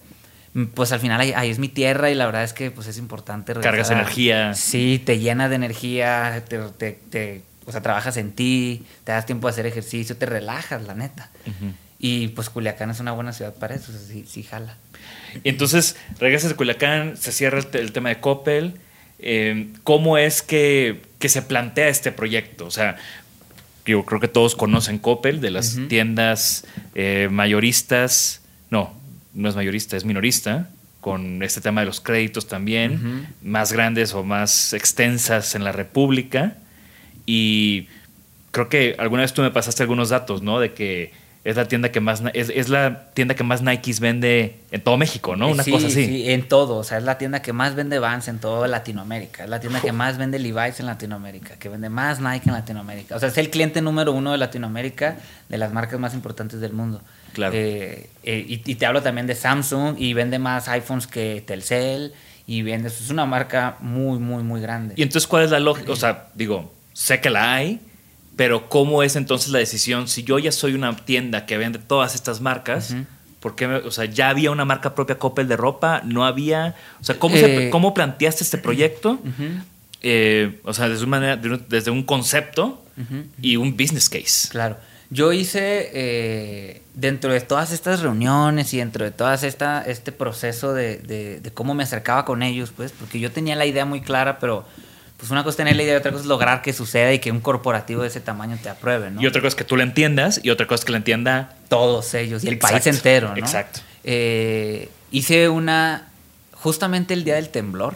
mm, pues al final ahí, ahí es mi tierra y la verdad es que pues es importante. Cargas regresar energía. Sí, te llena de energía, te, te- te- o sea, trabajas en ti, te das tiempo de hacer ejercicio, te relajas, la neta. Y pues Culiacán es una buena ciudad para eso, o sea, sí, sí jala. Y entonces regresas de Culiacán, se cierra el tema de Coppel. Eh, ¿Cómo es que, que se plantea este proyecto? O sea, yo creo que todos conocen Coppel, de las tiendas eh, mayoristas. No, no es mayorista, es minorista, con este tema de los créditos también, más grandes o más extensas en la República. Y creo que alguna vez tú me pasaste algunos datos, ¿no? De que es la tienda que más es, es la tienda que más Nikes vende en todo México, ¿no? Una sí, cosa así. Sí, en todo. O sea, es la tienda que más vende Vans en toda Latinoamérica. Es la tienda que más vende Levi's en Latinoamérica. Que vende más Nike en Latinoamérica. O sea, es el cliente número uno de Latinoamérica de las marcas más importantes del mundo. Claro. Eh, eh, y, y te hablo también de Samsung y vende más iPhones que Telcel. Y vende. Es una marca muy, muy, muy grande. Y entonces, ¿cuál es la lógica? O sea, digo, sé que la hay, pero ¿cómo es entonces la decisión? Si yo ya soy una tienda que vende todas estas marcas, Ujú. ¿por qué? me- o sea, ¿ya había una marca propia Coppel de ropa? ¿No había? O sea, ¿cómo, se- Eh, cómo planteaste este proyecto? Eh, o sea, desde, una manera- desde un concepto y un business case. Claro. Yo hice, eh, dentro de todas estas reuniones y dentro de todo este proceso de, de- de cómo me acercaba con ellos, pues, porque yo tenía la idea muy clara, pero pues una cosa es tener la idea y otra cosa es lograr que suceda y que un corporativo de ese tamaño te apruebe, ¿no? Y otra cosa es que tú la entiendas y otra cosa es que la entienda. Todos ellos y el Exacto, país entero, ¿no? exacto. Eh, hice una, justamente el día del temblor,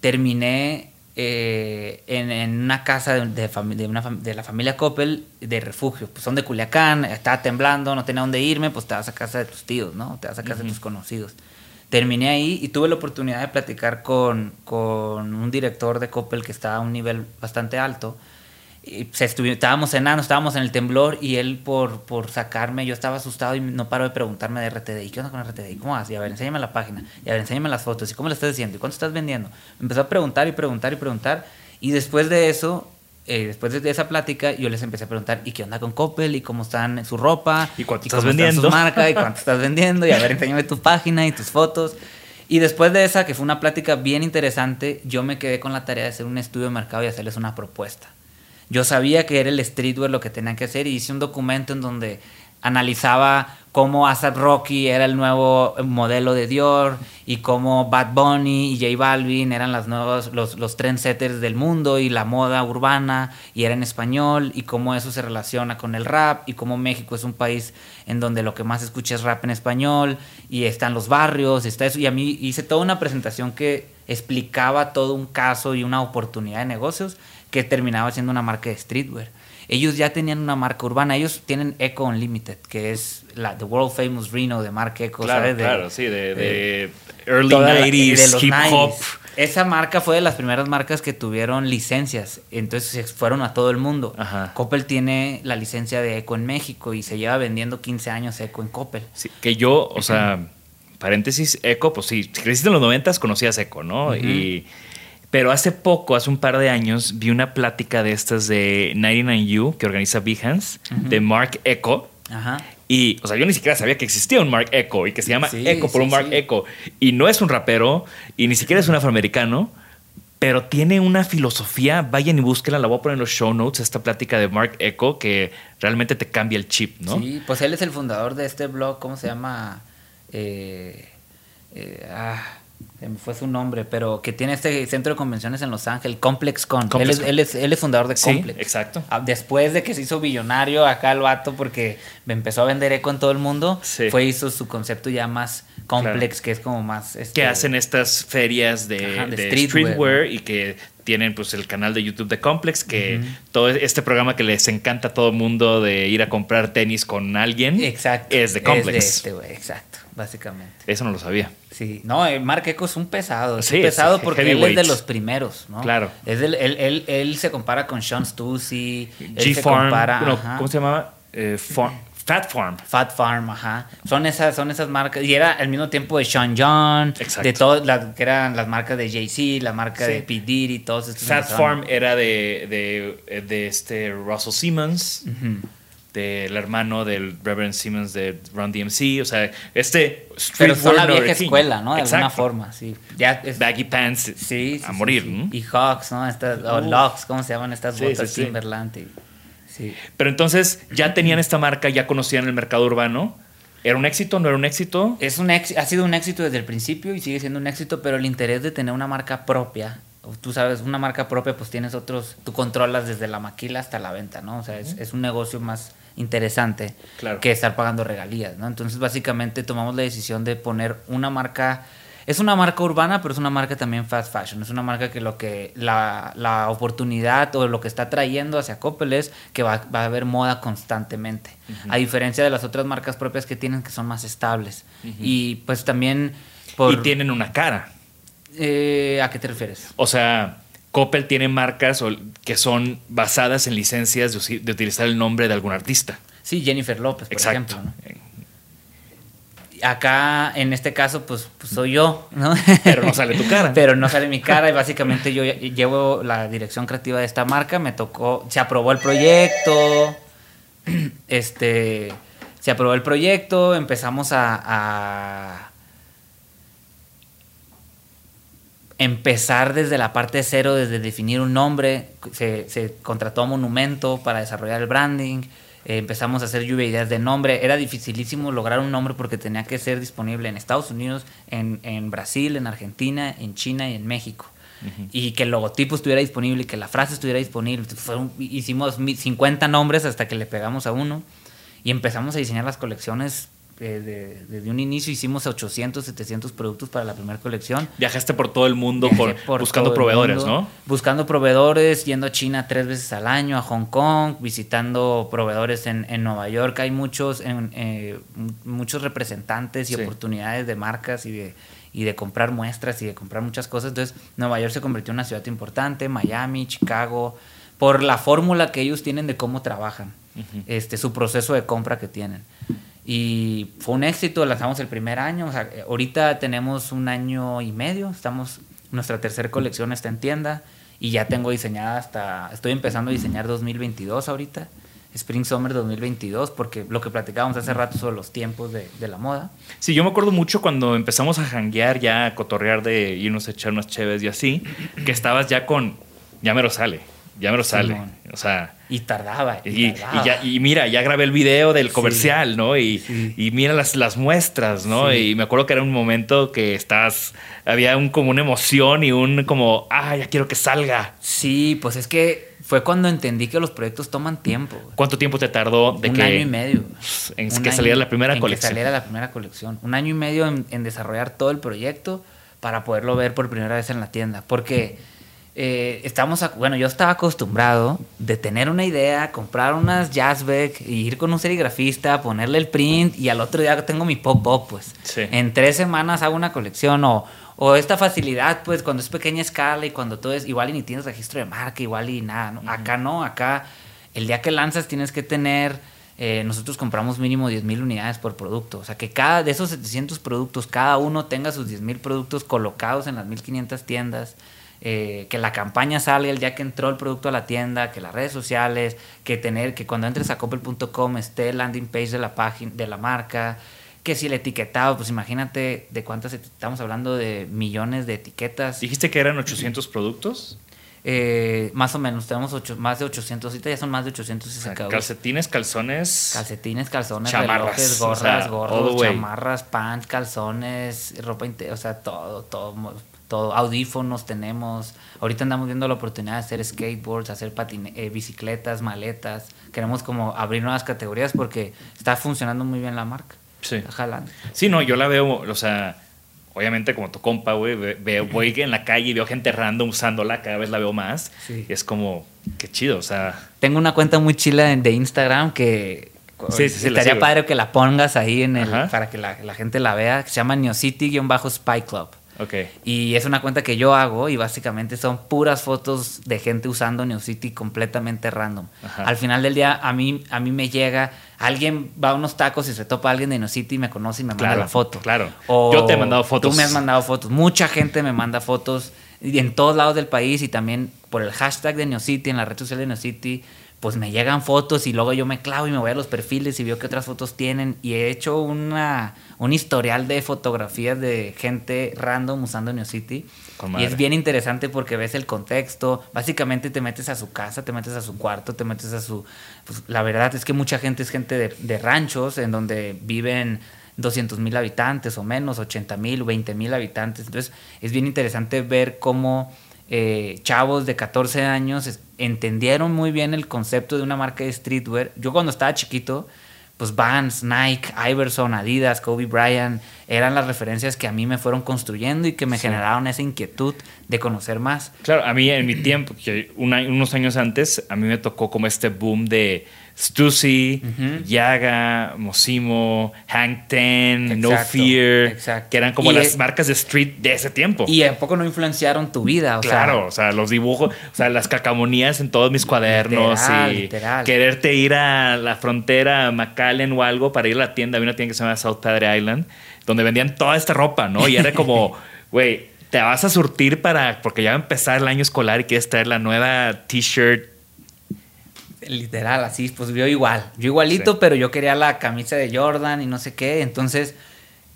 terminé eh, en, en una casa de, de fami- de una fam- de la familia Coppel de refugio. Pues son de Culiacán, estaba temblando, no tenía dónde irme, pues te vas a casa de tus tíos, ¿no? Te vas a casa de tus conocidos. Terminé ahí y tuve la oportunidad de platicar con, con un director de Coppel que estaba a un nivel bastante alto. Y se estuvi- estábamos cenando, estábamos en el temblor y él por, por sacarme, yo estaba asustado y no paro de preguntarme de RTDI, ¿qué onda con RTDI? ¿Cómo vas? Y a ver, enséñame la página, y a ver, enséñame las fotos, ¿y cómo le estás diciendo? ¿Y cuánto estás vendiendo? Me empezó a preguntar y preguntar y preguntar y después de eso, eh, después de esa plática, yo les empecé a preguntar, ¿y qué onda con Coppel? ¿Y cómo están su ropa? ¿Y cuánto cómo estás están sus vendiendo? marcas? ¿Y cuánto estás vendiendo? Y a ver, enséñame tu página y tus fotos. Y después de esa, que fue una plática bien interesante, yo me quedé con la tarea de hacer un estudio de mercado y hacerles una propuesta. Yo sabía que era el streetwear lo que tenían que hacer y hice un documento en donde analizaba cómo ASAP Rocky era el nuevo modelo de Dior y cómo Bad Bunny y J Balvin eran las nuevos, los, los trendsetters del mundo y la moda urbana y era en español y cómo eso se relaciona con el rap y cómo México es un país en donde lo que más escucha es rap en español y están los barrios, está eso y a mí hice toda una presentación que explicaba todo un caso y una oportunidad de negocios que terminaba siendo una marca de streetwear. Ellos ya tenían una marca urbana, ellos tienen Eco Unlimited, que es la The World Famous Reno de Mark Eco, Claro, ¿sabes? De- claro, sí, de, de early toda la- 90s, de los hip 90s. hop. Esa marca fue de las primeras marcas que tuvieron licencias, entonces fueron a todo el mundo. Ajá. Coppel tiene la licencia de Eco en México y se lleva vendiendo 15 años Eco en Coppel. Sí, que yo, o sea, paréntesis, Eco, pues sí, si creciste en los 90 conocías Eco, ¿no? y, pero hace poco, hace un par de años, vi una plática de estas de 99U que organiza Behance, de Mark Eco. Ajá. Y, o sea, yo ni siquiera sabía que existía un Mark Echo y que se llama Sí, Echo por sí, un Mark sí. Echo. Y no es un rapero y ni siquiera es un afroamericano, pero tiene una filosofía. Vayan y búsquenla, la voy a poner en los show notes, esta plática de Mark Echo que realmente te cambia el chip, ¿no? Sí, pues él es el fundador de este blog, ¿cómo se llama? Eh, eh, ah, se me fue su nombre, pero que tiene este centro de convenciones en Los Ángeles, Complex Con. Complex él, es, Con. él, es, él es fundador de Sí, Complex. exacto. Ah, Después de que se hizo billonario acá el vato porque empezó a vender eco en todo el mundo, Sí. fue hizo su concepto ya más complex, que es como más... este, Que hacen estas ferias de, Ajá, de de streetwear, streetwear, y que tienen pues el canal de YouTube de Complex, que todo este programa que les encanta a todo el mundo de ir a comprar tenis con alguien Exacto. es de Complex. este, güey, exacto, básicamente. Eso no lo sabía. Sí, no, eh, Mark Eco es un pesado, es Sí, un es pesado porque él es de los primeros, ¿no? Claro. Es del- él, él, él se compara con Sean Stussy, G-Farm, ajá. ¿cómo se llamaba? Eh, Fat Farm. Fat Farm, ajá. Son esas, son esas marcas. Y era al mismo tiempo de Sean John, Exacto. de todas que eran las marcas de Jay-Z, la marca Sí. de P. Diddy, todos estos. Fat. Farm era de, de, de este Russell Simmons, del hermano del Reverend Simmons de Run DMC. O sea, este Pero son la vieja escuela, ¿no? De alguna forma, sí. Ya es- Baggy pants Sí, sí, a sí, morir. sí. ¿no? Y Hawks, ¿no? Estas, o. Locks, ¿cómo se llaman estas botas? Timberland. y- sí. Pero entonces ya tenían esta marca, ya conocían el mercado urbano. ¿Era un éxito? ¿No era un éxito? Es un ex- ha sido un éxito desde el principio y sigue siendo un éxito, pero el interés de tener una marca propia, tú sabes, una marca propia, pues tienes otros, tú controlas desde la maquila hasta la venta, ¿no? O sea, es, es un negocio más interesante Claro. que estar pagando regalías, ¿no? Entonces, básicamente tomamos la decisión de poner una marca, es una marca urbana, pero es una marca también fast fashion, es una marca que lo que, la, la oportunidad o lo que está trayendo hacia Coppel es que va, va a haber moda constantemente, a diferencia de las otras marcas propias que tienen que son más estables. Y pues también por... Y tienen una cara. Eh, ¿A qué te refieres? O sea, Coppel tiene marcas que son basadas en licencias de, utilizar el nombre de algún artista. Sí, Jennifer López, por Exacto. ejemplo. ¿no? Acá, en este caso, pues, pues soy yo, ¿no? Pero no sale tu cara. Pero no sale mi cara y básicamente yo llevo la dirección creativa de esta marca. Me tocó, se aprobó el proyecto, este, se aprobó el proyecto, empezamos a, a empezar desde la parte cero, desde definir un nombre. Se, se contrató a Monumento para desarrollar el branding. Eh, empezamos a hacer lluvia de ideas de nombre. Era dificilísimo lograr un nombre porque tenía que ser disponible en Estados Unidos, en, en Brasil, en Argentina, en China y en México. Y que el logotipo estuviera disponible y que la frase estuviera disponible. Fueron- hicimos mi- 50 nombres hasta que le pegamos a uno. Y empezamos a diseñar las colecciones eh, desde un inicio hicimos 800, 700 productos para la primera colección. Viajaste por todo el mundo por, buscando proveedores, ¿no? Buscando proveedores, yendo a China tres veces al año, a Hong Kong, visitando proveedores en, en Nueva York. Hay muchos, en, eh, muchos representantes y Sí. oportunidades de marcas y de, y de comprar muestras y de comprar muchas cosas. Entonces, Nueva York se convirtió en una ciudad importante, Miami, Chicago, por la fórmula que ellos tienen de cómo trabajan, este, su proceso de compra que tienen. Y fue un éxito, lanzamos el primer año, o sea, eh, ahorita tenemos un año y medio, estamos, nuestra tercera colección está en tienda y ya tengo diseñada hasta, estoy empezando a diseñar 2022 ahorita, Spring Summer 2022, porque lo que platicábamos hace rato sobre los tiempos de, de la moda. Sí, yo me acuerdo mucho cuando empezamos a janguear, ya a cotorrear de irnos a echar unas cheves y así, que estabas ya con, ya me lo sale, ya me lo sale. Simón. O sea, Y tardaba. Y, y, ya, y mira, ya grabé el video del Sí. comercial, ¿no? Y, Sí. y mira las, las muestras, ¿no? Sí. Y me acuerdo que era un momento que estás, había un, como una emoción y un como, ah, ya quiero que salga. Sí, pues es que fue cuando entendí que los proyectos toman tiempo. güey. ¿Cuánto tiempo te tardó de un que, año y medio. en Un que año saliera la primera en colección? Que saliera la primera colección. Un año y medio en, en desarrollar todo el proyecto para poderlo ver por primera vez en la tienda. Porque eh, estamos, ac- bueno, yo estaba acostumbrado de tener una idea, comprar unas Jazzbeck y ir con un serigrafista, ponerle el print y al otro día tengo mi pop-up, pues. Sí. En tres semanas hago una colección o, o esta facilidad, pues, cuando es pequeña escala y cuando todo es igual y ni tienes registro de marca, igual y nada. ¿no? Acá no, acá el día que lanzas tienes que tener, eh, nosotros compramos mínimo 10 mil unidades por producto. O sea, que cada de esos 700 productos, cada uno tenga sus 10 mil productos colocados en las 1500 tiendas. Eh, que la campaña salga el día que entró el producto a la tienda, que las redes sociales, que tener, que cuando entres a coppel.com esté el landing page de la página, de la marca, que si el etiquetado, pues imagínate de cuántas, estamos hablando de millones de etiquetas. ¿Dijiste que eran 800 productos? Eh, más o menos, tenemos ocho- más de 800, ahorita ya son más de 800 O sea, SKUs. calcetines, calzones. Calcetines, calzones, Chamarras, relojes, o gorras, sea, gorros, chamarras, pants, calzones, ropa interior, o sea, todo, todo, todo, audífonos tenemos. Ahorita andamos viendo la oportunidad de hacer skateboards, hacer patine- eh, bicicletas, maletas. Queremos como abrir nuevas categorías porque está funcionando muy bien la marca. Sí. Está jalando. Sí, no, yo la veo, o sea, obviamente como tu compa, güey, ve- veo, voy en la calle y veo gente random usándola, cada vez la veo más. Sí. Y es como, qué chido, o sea, Tengo una cuenta muy chila de- Instagram que Sí, sí, sí, estaría padre que la pongas ahí en el, Ajá. para que la, la gente la vea, que se llama Neocity-Spy Club. Ok. Y es una cuenta que yo hago y básicamente son puras fotos de gente usando Neocity completamente random. Ajá. Al final del día a mí, a mí me llega, alguien va a unos tacos y se topa a alguien de Neocity y me conoce y me manda la foto. claro. O Yo te he mandado fotos. Tú me has mandado fotos. Mucha gente me manda fotos y en todos lados del país y también por el hashtag de Neocity, en la red social de Neocity, pues me llegan fotos y luego yo me clavo y me voy a los perfiles y veo qué otras fotos tienen. Y he hecho una, un historial de fotografías de gente random usando Neocity. Con y es bien interesante porque ves el contexto, básicamente te metes a su casa, te metes a su cuarto, te metes a su... pues, la verdad es que mucha gente es gente de, de ranchos en donde viven 200 mil habitantes o menos, 80 mil, 20 mil habitantes. Entonces es bien interesante ver cómo eh, chavos de 14 años entendieron muy bien el concepto de una marca de streetwear. Yo cuando estaba chiquito, pues Vans, Nike, Iverson, Adidas, Kobe Bryant, eran las referencias que a mí me fueron construyendo y que me generaron esa inquietud de conocer más. Claro, a mí en mi tiempo, que una- unos años antes, a mí me tocó como este boom de Stussy, Yaga, Mosimo, Hank Ten, No Fear, exacto. que eran como Y las es- marcas de street de ese tiempo. Y a poco no influenciaron tu vida, o Claro, o sea, sea, los dibujos, o sea, las cacamonías en todos mis cuadernos Literal, y literal. quererte ir a la frontera, a McAllen o algo para ir a la tienda. Había una tienda que se llama South Padre Island, donde vendían toda esta ropa, ¿no? Y era como, güey, te vas a surtir para, porque ya va a empezar el año escolar y quieres traer la nueva t-shirt. Literal, así, pues yo igual, yo igualito, Sí. pero yo quería la camisa de Jordan y no sé qué, entonces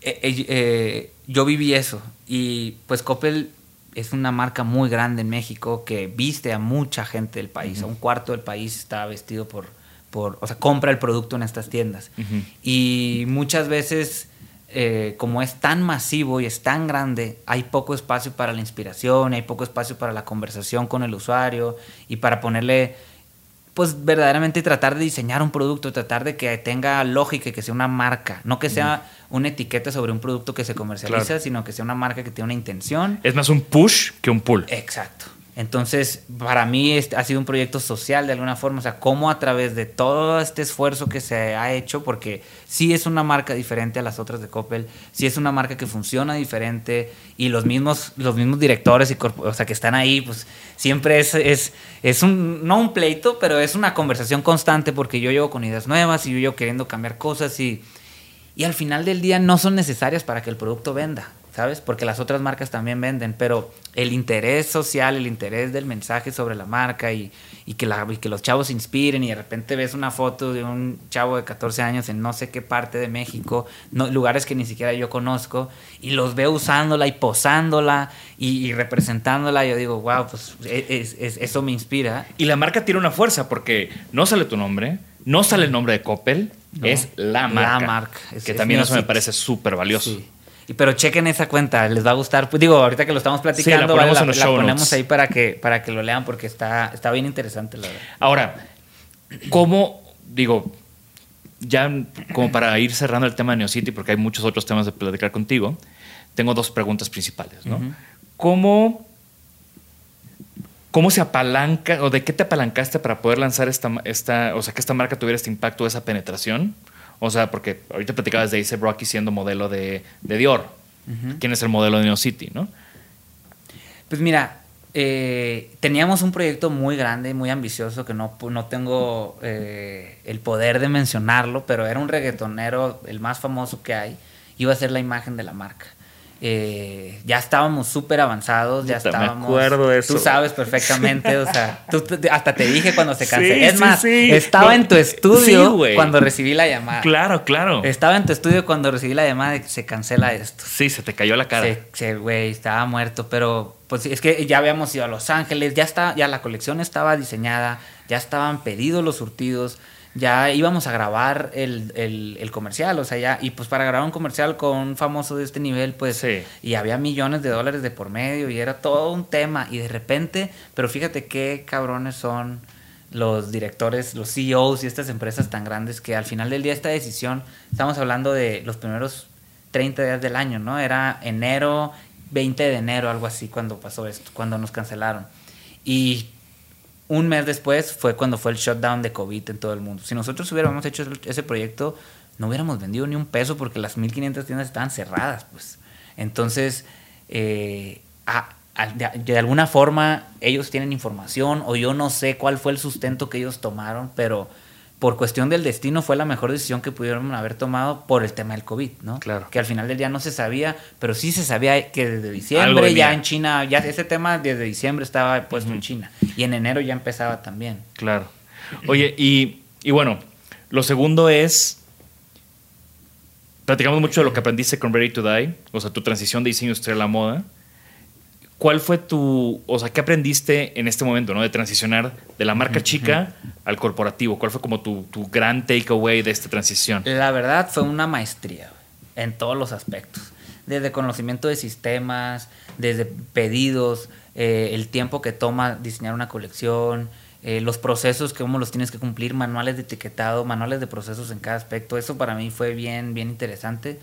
eh, eh, eh, yo viví eso y pues Coppel es una marca muy grande en México que viste a mucha gente del país, a un cuarto del país está vestido por, por, o sea, compra el producto en estas tiendas. Y muchas veces, eh, como es tan masivo y es tan grande, hay poco espacio para la inspiración, hay poco espacio para la conversación con el usuario y para ponerle pues verdaderamente tratar de diseñar un producto, tratar de que tenga lógica y que sea una marca, no que sea una etiqueta sobre un producto que se comercializa, Claro. sino que sea una marca que tiene una intención. Es más un push que un pull. Exacto. Entonces, para mí este ha sido un proyecto social de alguna forma, o sea, cómo a través de todo este esfuerzo que se ha hecho, porque sí es una marca diferente a las otras de Coppel, sí es una marca que funciona diferente y los mismos, los mismos directores y o sea, que están ahí, pues siempre es, es, es un, no un pleito, pero es una conversación constante porque yo llego con ideas nuevas y yo llego queriendo cambiar cosas y, y al final del día no son necesarias para que el producto venda, ¿sabes? Porque las otras marcas también venden, pero el interés social, el interés del mensaje sobre la marca y, y que, la, y que los chavos se inspiren y de repente ves una foto de un chavo de 14 años en no sé qué parte de México, no, lugares que ni siquiera yo conozco, y los veo usándola y posándola y, y representándola, yo digo, wow, pues e- es- es- eso me inspira. Y la marca tiene una fuerza porque no sale tu nombre, no sale el nombre de Coppel, No. es la La marca. marca. Es- que también eso me parece súper valioso. Sí. Y pero chequen esa cuenta, les va a gustar. Pues digo, ahorita que lo estamos platicando, Sí, la ponemos vale, la ahí para que, para que lo lean porque está, está bien interesante, la verdad. Ahora, ¿cómo, digo, ya como para ir cerrando el tema de Neocity, porque hay muchos otros temas de platicar contigo, tengo dos preguntas principales, ¿no? ¿Cómo, ¿Cómo se apalanca o de qué te apalancaste para poder lanzar esta, esta, o sea, que esta marca tuviera este impacto, esa penetración? O sea, porque ahorita platicabas de A$AP Rocky siendo modelo de, de Dior. ¿Quién es el modelo de Neocity, no? Pues mira, eh, teníamos un proyecto muy grande, muy ambicioso, que no, no tengo eh, el poder de mencionarlo, pero era un reggaetonero, el más famoso que hay, iba a ser la imagen de la marca. Eh, ya estábamos súper avanzados, ya Puta, me estábamos... acuerdo de eso. Tú sabes perfectamente, o sea, tú hasta te dije cuando se canceló. Sí, es sí, más, sí. estaba en tu sí, estudio cuando recibí la llamada. Claro, claro. Estaba en tu estudio cuando recibí la llamada de que se cancela esto. Sí, se te cayó la cara. Se- güey, estaba muerto, pero pues es que ya habíamos ido a Los Ángeles, ya está, ya la colección estaba diseñada, ya estaban pedidos los surtidos, ya íbamos a grabar el, el- el comercial, o sea, ya, y pues para grabar un comercial con un famoso de este nivel, pues, Sí. y había millones de dólares de por medio, y era todo un tema, y de repente, pero fíjate qué cabrones son los directores, los CEOs y estas empresas tan grandes que al final del día esta decisión, estamos hablando de los primeros 30 días del año, ¿no? Era enero, 20 de enero, algo así, cuando pasó esto, cuando nos cancelaron. Y un mes después fue cuando fue el shutdown de COVID en todo el mundo. Si nosotros hubiéramos hecho ese proyecto, no hubiéramos vendido ni un peso porque las 1500 tiendas estaban cerradas, pues. Entonces, eh, de alguna forma ellos tienen información o yo no sé cuál fue el sustento que ellos tomaron, pero por cuestión del destino fue la mejor decisión que pudieron haber tomado por el tema del COVID, ¿no? Claro. Que al final del día no se sabía, pero sí se sabía que desde diciembre ya en China, ya ese tema desde diciembre estaba puesto en China y en enero ya empezaba también. Claro. Oye, y, y bueno, lo segundo es. Platicamos mucho de lo que aprendiste con Ready to Die, o sea, tu transición de diseño industrial a moda. ¿Cuál fue tu, o sea, qué aprendiste en este momento, ¿no? De transicionar de la marca chica al corporativo. ¿Cuál fue como tu, tu gran takeaway de esta transición? La verdad fue una maestría en todos los aspectos. Desde conocimiento de sistemas, desde pedidos, eh, el tiempo que toma diseñar una colección, eh, los procesos, que cómo los tienes que cumplir, manuales de etiquetado, manuales de procesos en cada aspecto. Eso para mí fue bien, bien interesante.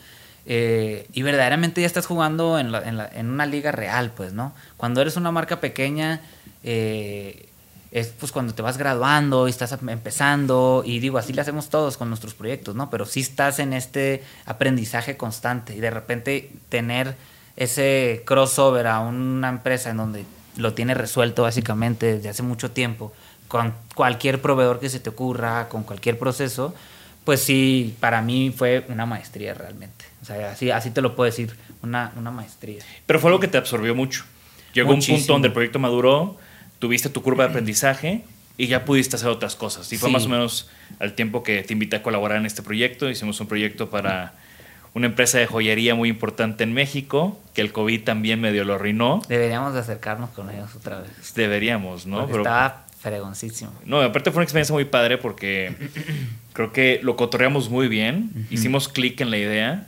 Eh, y verdaderamente ya estás jugando en, la- en la- en una liga real, pues, ¿no? Cuando eres una marca pequeña, eh, es pues cuando te vas graduando y estás em- empezando, y digo, así le hacemos todos con nuestros proyectos, ¿no? Pero sí estás en este aprendizaje constante y de repente tener ese crossover a una empresa en donde lo tiene resuelto básicamente desde hace mucho tiempo, con cualquier proveedor que se te ocurra, con cualquier proceso, pues sí, para mí fue una maestría realmente. O sea, así, así te lo puedo decir, una, una maestría. Pero fue algo que te absorbió mucho. Llegó un punto donde el proyecto maduró, tuviste tu curva de aprendizaje y ya pudiste hacer otras cosas. Y fue Sí. más o menos al tiempo que te invité a colaborar en este proyecto. Hicimos un proyecto para una empresa de joyería muy importante en México, que el COVID también medio lo arruinó. Deberíamos de acercarnos con ellos otra vez. Deberíamos, ¿no? Porque Pero estaba fregoncísimo. No, aparte fue una experiencia muy padre porque creo que lo cotorreamos muy bien, hicimos clic en la idea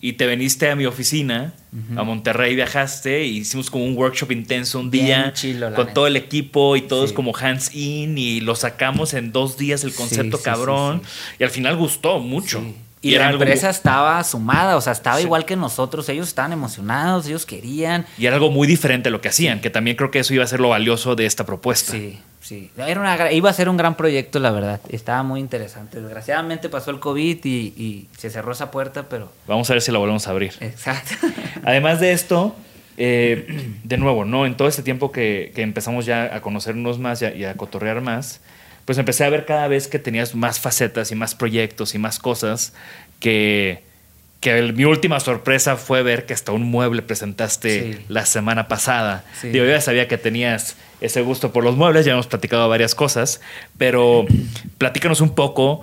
y te veniste a mi oficina, a Monterrey viajaste y hicimos como un workshop intenso un Bien día chilo, con todo el equipo y todos Sí. como hands in y lo sacamos en dos días el concepto sí, sí, cabrón y al final gustó mucho. Y, la algo- empresa estaba sumada, o sea, estaba Sí. igual que nosotros. Ellos estaban emocionados, ellos querían. y era algo muy diferente a lo que hacían, que también creo que eso iba a ser lo valioso de esta propuesta. Sí, sí. Era una, iba a ser un gran proyecto, la verdad. Estaba muy interesante. Desgraciadamente pasó el COVID y, y se cerró esa puerta, pero. Vamos a ver si la volvemos a abrir. Exacto. Además de esto, eh, de nuevo, ¿no? En todo este tiempo que, que empezamos ya a conocernos más y a, y a cotorrear más, pues empecé a ver cada vez que tenías más facetas y más proyectos y más cosas que, que el- mi última sorpresa fue ver que hasta un mueble presentaste Sí. la semana pasada. Sí. Digo, yo ya sabía que tenías ese gusto por los muebles, ya hemos platicado varias cosas, pero platícanos un poco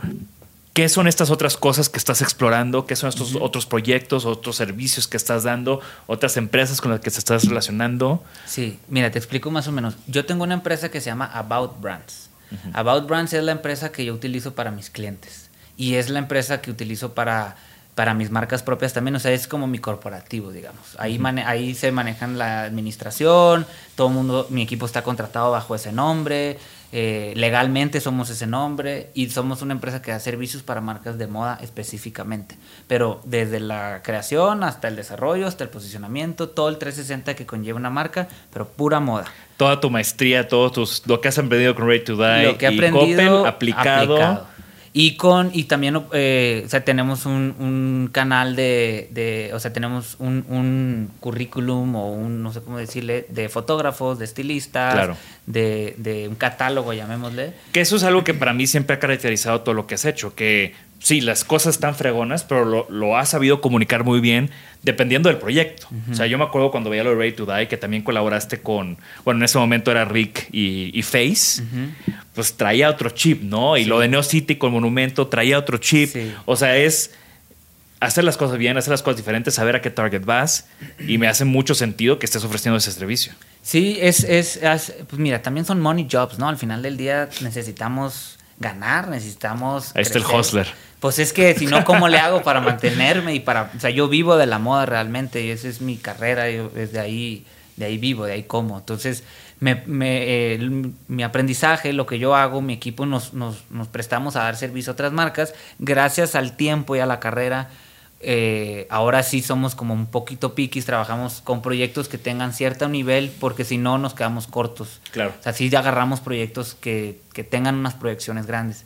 ¿Qué son estas otras cosas que estás explorando? ¿Qué son estos otros proyectos, otros servicios que estás dando, otras empresas con las que te estás relacionando? Sí, mira, te explico más o menos. Yo tengo una empresa que se llama About Brands. About Brands es la empresa que yo utilizo para mis clientes. Y es la empresa que utilizo para, para mis marcas propias también. O sea, es como mi corporativo, digamos. Ahí, mane- ahí se manejan la administración, todo el mundo, mi equipo está contratado bajo ese nombre. eh, legalmente somos ese nombre y somos una empresa que da servicios para marcas de moda específicamente. Pero desde la creación hasta el desarrollo, hasta el posicionamiento, todo el 360 que conlleva una marca, pero pura moda. Toda tu maestría, todo tus, lo que has aprendido con Ready to Die Lo que he y aprendido Coppel aplicado. Y con, y también, eh, o sea, tenemos un, un canal de, de, o sea, tenemos un, un currículum o un, no sé cómo decirle, de fotógrafos, de estilistas, Claro. de, de un catálogo, llamémosle. Que eso es algo que para mí siempre ha caracterizado todo lo que has hecho, que sí, las cosas están fregonas, pero lo, lo has sabido comunicar muy bien dependiendo del proyecto. O sea, yo me acuerdo cuando veía lo de Ready to Die, que también colaboraste con, bueno, en ese momento era Rick y, y Face, pues traía otro chip, ¿no? Y lo de Neo City con Monumento traía otro chip. Sí. O sea, es hacer las cosas bien, hacer las cosas diferentes, saber a qué target vas, y me hace mucho sentido que estés ofreciendo ese servicio. Sí, es, es, es- pues mira, también son money jobs, ¿no? Al final del día necesitamos ganar, necesitamos... Ahí está el crecer. hustler. Pues es que si no, ¿cómo le hago para mantenerme y para... O sea, yo vivo de la moda realmente y esa es mi carrera, yo desde ahí, de ahí vivo, de ahí como. Entonces, me, me, el- mi aprendizaje, lo que yo hago, mi equipo nos, nos, nos prestamos a dar servicio a otras marcas gracias al tiempo y a la carrera. Eh, ahora sí somos como un poquito piquis, trabajamos con proyectos que tengan cierto nivel porque si no nos quedamos cortos. Claro. O sea, sí agarramos proyectos que, que tengan unas proyecciones grandes.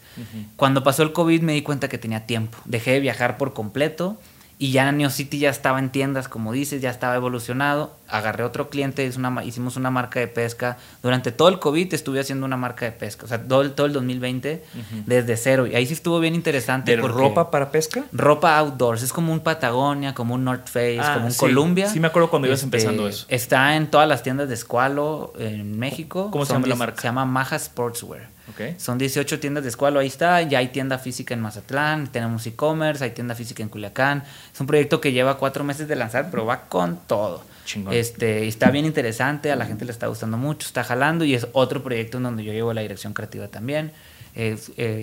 Cuando pasó el COVID me di cuenta que tenía tiempo. Dejé de viajar por completo y ya Neo City ya estaba en tiendas, como dices, ya estaba evolucionado. Agarré otro cliente, una hicimos una marca de pesca. Durante todo el COVID estuve haciendo una marca de pesca. O sea, todo el, todo el 2020 desde cero. Y ahí sí estuvo bien interesante. ¿De ropa para pesca? Ropa outdoors, es como un Patagonia, como un North Face, Ah, como un sí. Columbia. Sí, me acuerdo cuando ibas Este, empezando eso. Está en todas las tiendas de Squalo en México. ¿Cómo se Son llama la marca? Se llama Maja Sportswear. Son 18 tiendas de Squalo, ahí está. Ya hay tienda física en Mazatlán, tenemos e-commerce, hay tienda física en Culiacán. Es un proyecto que lleva cuatro meses de lanzar, pero va con todo. Chingón. Este, está bien interesante, a la gente le está gustando mucho, está jalando y es otro proyecto en donde yo llevo la dirección creativa también eh,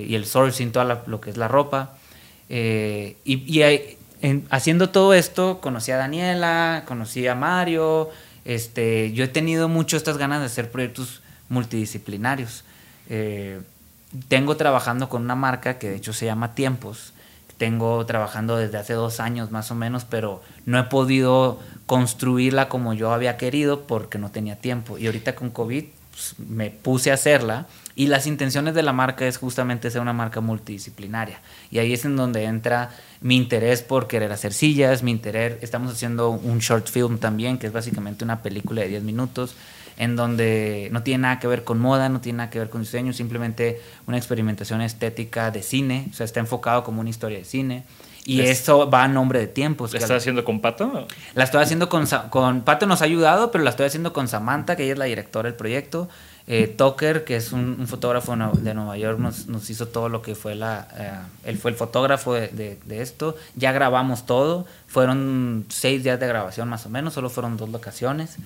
y el sourcing, todo lo que es la ropa. Eh, y y ahí, en- haciendo todo esto, conocí a Daniela, conocí a Mario. Este, yo he tenido mucho estas ganas de hacer proyectos multidisciplinarios. Eh, tengo trabajando con una marca que de hecho se llama Tiempos. Tengo trabajando desde hace dos años más o menos, pero no he podido construirla como yo había querido porque no tenía tiempo. Y ahorita con COVID pues, me puse a hacerla y las intenciones de la marca es justamente ser una marca multidisciplinaria. Y ahí es en donde entra mi interés por querer hacer sillas, mi interés, estamos haciendo un short film también, que es básicamente una película de 10 minutos, en donde no tiene nada que ver con moda, no tiene nada que ver con diseño, simplemente una experimentación estética de cine, o sea, está enfocado como una historia de cine. Y Les- eso va a nombre de tiempos. ¿La estás haciendo con Pato? la estoy haciendo con, con Pato nos ha ayudado, pero la estoy haciendo con Samantha, que ella es la directora del proyecto. Eh, Tucker, que es un, un fotógrafo de Nueva York, nos, nos hizo todo lo que fue la... eh, él fue el fotógrafo de, de- de esto. Ya grabamos todo. Fueron seis días de grabación más o menos, solo fueron dos locaciones.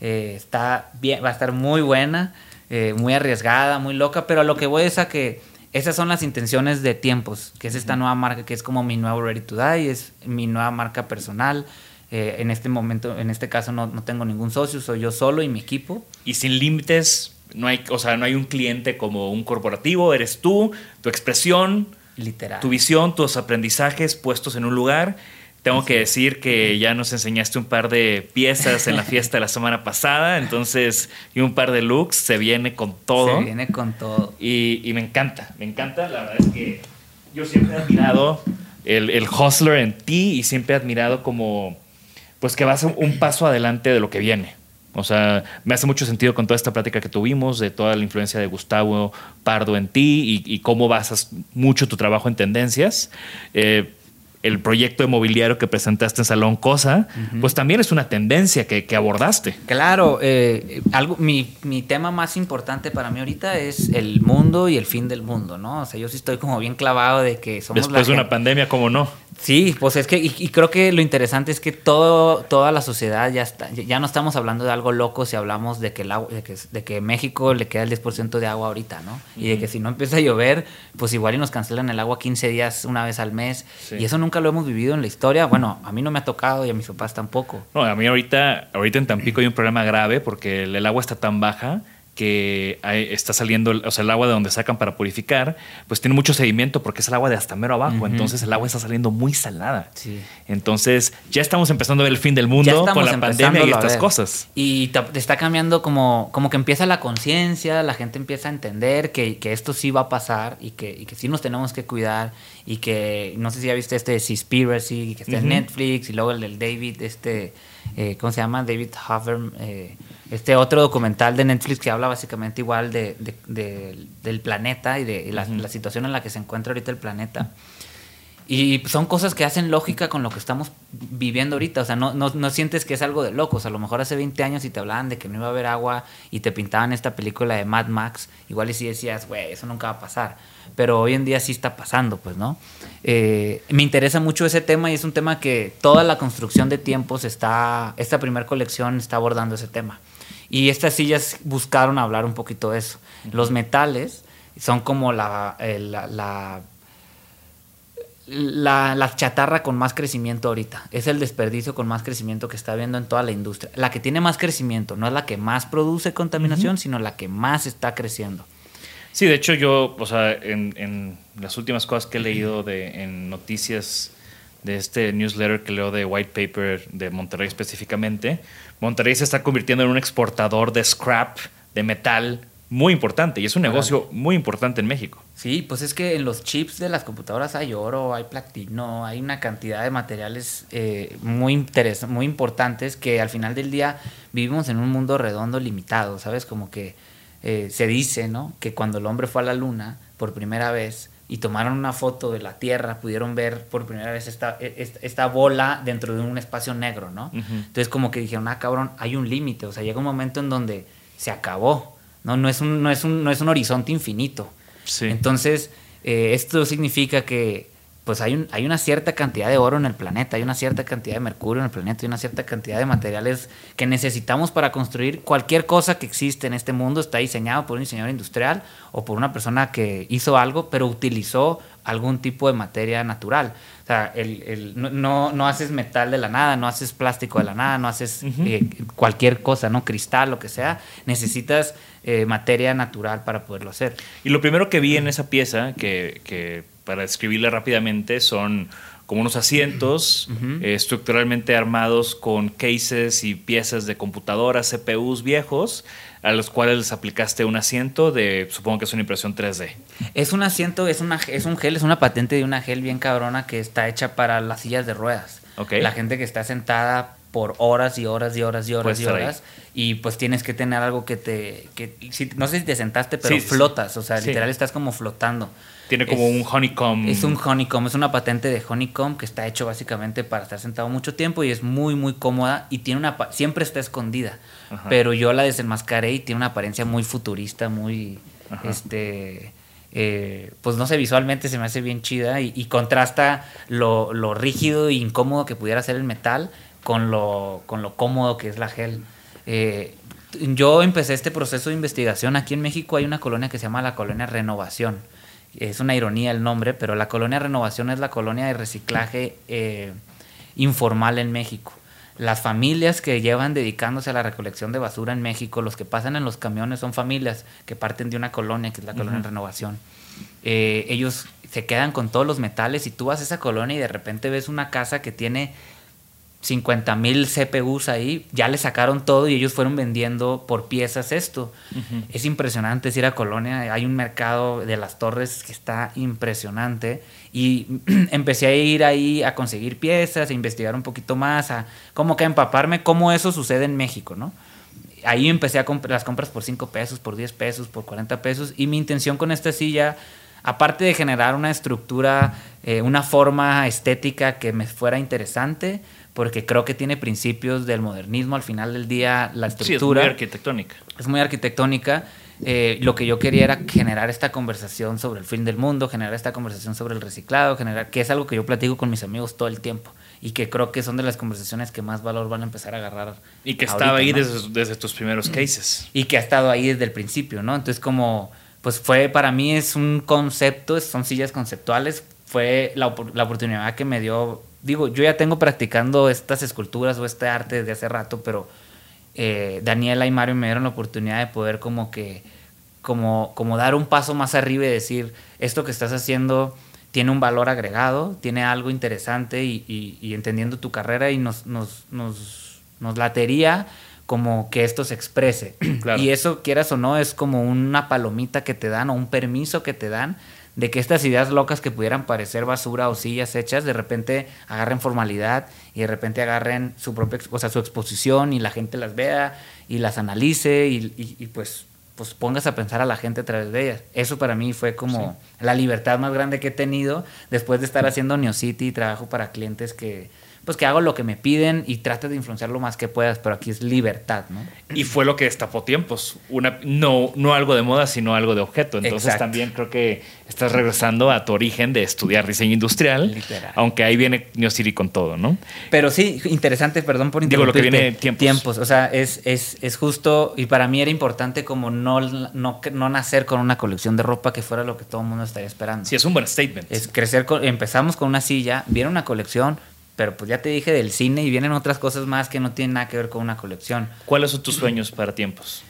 Eh, está bien, va a estar muy buena. eh, muy arriesgada, muy loca, pero a lo que voy es a que esas son las intenciones de tiempos, que es esta nueva marca, que es como mi nuevo Ready to Die, es mi nueva marca personal. Eh, en este momento, en este caso no, no tengo ningún socio, soy yo solo y mi equipo. Y sin límites, no hay, o sea, no hay un cliente como un corporativo, eres tú, tu expresión, Literal. tu visión, tus aprendizajes puestos en un lugar. Tengo que decir que ya nos enseñaste un par de piezas en la fiesta de la semana pasada, entonces, y un par de looks, se viene con todo. Se viene con todo. Y, y me encanta, me encanta. La verdad es que yo siempre he admirado el, el hustler en ti y siempre he admirado como, pues que vas un- un paso adelante de lo que viene. O sea, me hace mucho sentido con toda esta plática que tuvimos de toda la influencia de Gustavo Pardo en ti y, y cómo basas mucho tu trabajo en tendencias. Eh, el proyecto inmobiliario que presentaste en Salón Cosa, pues también es una tendencia que, que abordaste. Claro, eh, algo, mi, mi tema más importante para mí ahorita es el mundo y el fin del mundo, ¿no? O sea, yo sí estoy como bien clavado de que somos Después de una pandemia, ¿cómo no? Sí, pues es que, y, y creo que lo interesante es que todo, toda la sociedad ya está, ya no estamos hablando de algo loco si hablamos de que, el agua, de que, de que México le queda el 10% de agua ahorita, ¿no? Y de que si no empieza a llover, pues igual y nos cancelan el agua 15 días una vez al mes. Sí. Y eso nunca lo hemos vivido en la historia. Bueno, a mí no me ha tocado y a mis papás tampoco. No, a mí ahorita, ahorita en Tampico hay un problema grave porque el, el agua está tan baja que está saliendo, o sea, el agua de donde sacan para purificar, pues tiene mucho sedimento porque es el agua de hasta mero abajo, entonces el agua está saliendo muy salada. Sí. Entonces ya estamos empezando a ver el fin del mundo con la pandemia y estas cosas. Y te, te está cambiando como, como que empieza la conciencia, la gente empieza a entender que, que esto sí va a pasar y que, y que sí nos tenemos que cuidar y que, no sé si ya viste este de Seaspiracy, que está en. Netflix y luego el del David, este, eh, ¿cómo se llama? David Hover, eh, este otro documental de Netflix que habla básicamente igual de, de- de- del planeta y de la, la situación en la que se encuentra ahorita el planeta. Y son cosas que hacen lógica con lo que estamos viviendo ahorita. O sea, no, no, no sientes que es algo de locos. A lo mejor hace 20 años y te hablaban de que no iba a haber agua y te pintaban esta película de Mad Max, igual y si decías, güey, eso nunca va a pasar. Pero hoy en día sí está pasando, pues, ¿no? Eh, me interesa mucho ese tema y es un tema que toda la construcción de tiempos está, esta primera colección está abordando ese tema. Y estas sillas buscaron hablar un poquito de eso. Los metales son como la, eh, la, la chatarra con más crecimiento ahorita. Es el desperdicio con más crecimiento que está habiendo en toda la industria. La que tiene más crecimiento, no es la que más produce contaminación, sino la que más está creciendo. Sí, de hecho yo, o sea, en, en las últimas cosas que he leído de, en noticias de este newsletter que leo de White Paper de Monterrey específicamente, Monterrey se está convirtiendo en un exportador de scrap, de metal, muy importante. Y es un negocio muy importante en México. Sí, pues es que en los chips de las computadoras hay oro, hay platino, hay una cantidad de materiales eh, muy, interes muy importantes que al final del día vivimos en un mundo redondo limitado, ¿sabes? Como que eh, se dice, ¿no? Que cuando el hombre fue a la luna por primera vez y tomaron una foto de la Tierra, pudieron ver por primera vez esta, e- esta, esta bola dentro de un espacio negro, ¿no? Entonces como que dijeron, ah, cabrón, hay un límite, o sea, llega un momento en donde se acabó, ¿no? No es un, no es un, no es un horizonte infinito. Sí. Entonces, eh, esto significa que pues hay, un- hay una cierta cantidad de oro en el planeta, hay una cierta cantidad de mercurio en el planeta, hay una cierta cantidad de materiales que necesitamos para construir cualquier cosa que existe en este mundo. Está diseñado por un diseñador industrial o por una persona que hizo algo, pero utilizó algún tipo de materia natural. O sea, el, el- no, no, haces metal de la nada, no haces plástico de la nada, no haces eh, cualquier cosa, ¿no? Cristal, lo que sea. Necesitas eh, materia natural para poderlo hacer. Y lo primero que vi en esa pieza, que, que para describirla rápidamente, son como unos asientos eh, estructuralmente armados con cases y piezas de computadoras, CPUs viejos, a los cuales les aplicaste un asiento de, supongo que es una impresión 3D. Es un asiento, es, una, es un gel, es una patente de una gel bien cabrona que está hecha para las sillas de ruedas. La gente que está sentada por horas y horas y horas y horas y horas y pues tienes que tener algo que te que si- no sé si te sentaste pero sí. flotas o sea Sí. literal estás como flotando Tiene como Es- un honeycomb. es un honeycomb, es una patente de honeycomb que está hecho básicamente para estar sentado mucho tiempo y es muy muy cómoda y tiene una siempre está escondida. Ajá. Pero yo la desenmascaré y tiene una apariencia muy futurista, muy Ajá. este eh, pues no sé, visualmente se me hace bien chida y, y contrasta lo, lo rígido e incómodo que pudiera ser el metal con lo, con lo cómodo que es la gel. Eh, yo empecé este proceso de investigación. Aquí en México hay una colonia que se llama la colonia Renovación. Es una ironía el nombre, pero la colonia Renovación es la colonia de reciclaje eh, informal en México. Las familias que llevan dedicándose a la recolección de basura en México, los que pasan en los camiones son familias que parten de una colonia, que es la colonia Renovación. Eh, ellos se quedan con todos los metales y tú vas a esa colonia y de repente ves una casa que tiene 50 mil CPUs ahí, ya le sacaron todo y ellos fueron vendiendo por piezas esto. Es impresionante es ir a Colonia, hay un mercado de las torres que está impresionante y empecé a ir ahí a conseguir piezas, a investigar un poquito más, a como que empaparme cómo eso sucede en México, ¿no? Ahí empecé a comprar las compras por 5 pesos, por 10 pesos, por 40 pesos y mi intención con esta silla aparte de generar una estructura, eh, una forma estética que me fuera interesante, porque creo que tiene principios del modernismo. Al final del día, la estructura. es muy arquitectónica. Es muy arquitectónica. Eh, lo que yo quería era generar esta conversación sobre el fin del mundo, generar esta conversación sobre el reciclado, generar, que es algo que yo platico con mis amigos todo el tiempo y que creo que son de las conversaciones que más valor van a empezar a agarrar. Y que estaba ahí desde, desde, tus primeros cases. Y que ha estado ahí desde el principio, ¿no? Entonces como, pues fue, para mí es un concepto, son sillas conceptuales, fue la, la oportunidad que me dio digo, yo ya tengo practicando estas esculturas o este arte desde hace rato, pero eh, Daniela y Mario me dieron la oportunidad de poder como que, como, como dar un paso más arriba y decir, esto que estás haciendo tiene un valor agregado, tiene algo interesante y, entendiendo tu carrera y nos, nos, nos, nos latería como que esto se exprese. Y eso, quieras o no, es como una palomita que te dan o un permiso que te dan de que estas ideas locas que pudieran parecer basura o sillas hechas, de repente agarren formalidad y de repente agarren su propia, o sea, su exposición y la gente las vea y las analice y, pues, pues pongas a pensar a la gente a través de ellas. Eso para mí fue como la libertad más grande que he tenido después de estar haciendo Neocity y trabajo para clientes que pues que hago lo que me piden y trate de influenciar lo más que puedas, pero aquí es libertad, ¿no? Y fue lo que destapó tiempos, una, no, no algo de moda, sino algo de objeto. Entonces también creo que estás regresando a tu origen de estudiar diseño industrial, aunque ahí viene Neocity con todo, ¿no? Pero sí, interesante, perdón por Digo, lo que viene tiempos. Tiempos, o sea, es, es, es justo, y para mí era importante como no, no, no nacer con una colección de ropa que fuera lo que todo el mundo estaría esperando. Sí, es un buen statement. Es crecer, empezamos con una silla, viene una colección, pero pues ya te dije del cine y vienen otras cosas más que no tienen nada que ver con una colección. ¿Cuáles son tus sueños para tiempos?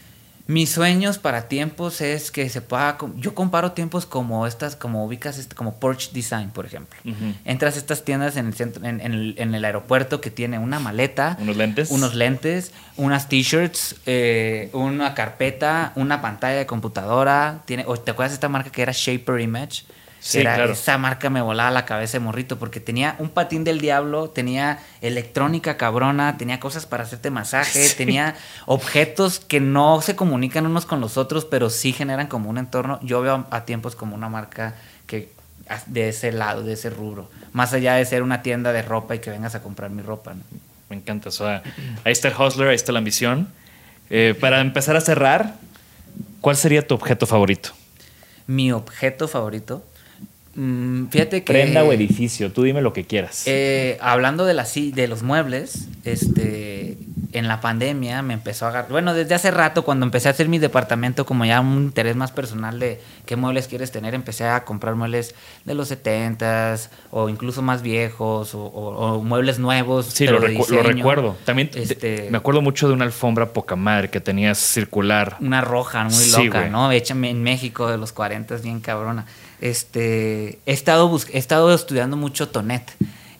Mis sueños para tiempos es que se pueda. Yo comparo tiempos como estas, como ubicas, este, como Porch Design, por ejemplo. Entras a estas tiendas en el, centro, en, el, aeropuerto que tiene una maleta, unos lentes, unos lentes, unas t-shirts, eh, una carpeta, una pantalla de computadora. Tiene, ¿Te acuerdas de esta marca que era Shaper Image? Sí, claro. Esa marca me volaba la cabeza de morrito porque tenía un patín del diablo, tenía electrónica cabrona, tenía cosas para hacerte masaje, tenía objetos que no se comunican unos con los otros, pero sí generan como un entorno. Yo veo a tiempos como una marca que de ese lado, de ese rubro, más allá de ser una tienda de ropa y que vengas a comprar mi ropa. Me encanta. ahí está el hustler, ahí está la ambición. Eh, para empezar a cerrar, ¿cuál sería tu objeto favorito? Mi objeto favorito Mm, fíjate que. Prenda o edificio, tú dime lo que quieras. Eh, hablando de, las, de los muebles, este, en la pandemia me empezó a agarrar. Bueno, desde hace rato, cuando empecé a hacer mi departamento, como ya un interés más personal de qué muebles quieres tener, empecé a comprar muebles de los 70s o incluso más viejos o, muebles nuevos. Sí, lo, recuerdo. También este, me acuerdo mucho de una alfombra poca madre que tenías circular. Una roja muy loca, ¿no? Hecha en México de los 40 bien cabrona este, he, estado he estado estudiando mucho Tonet.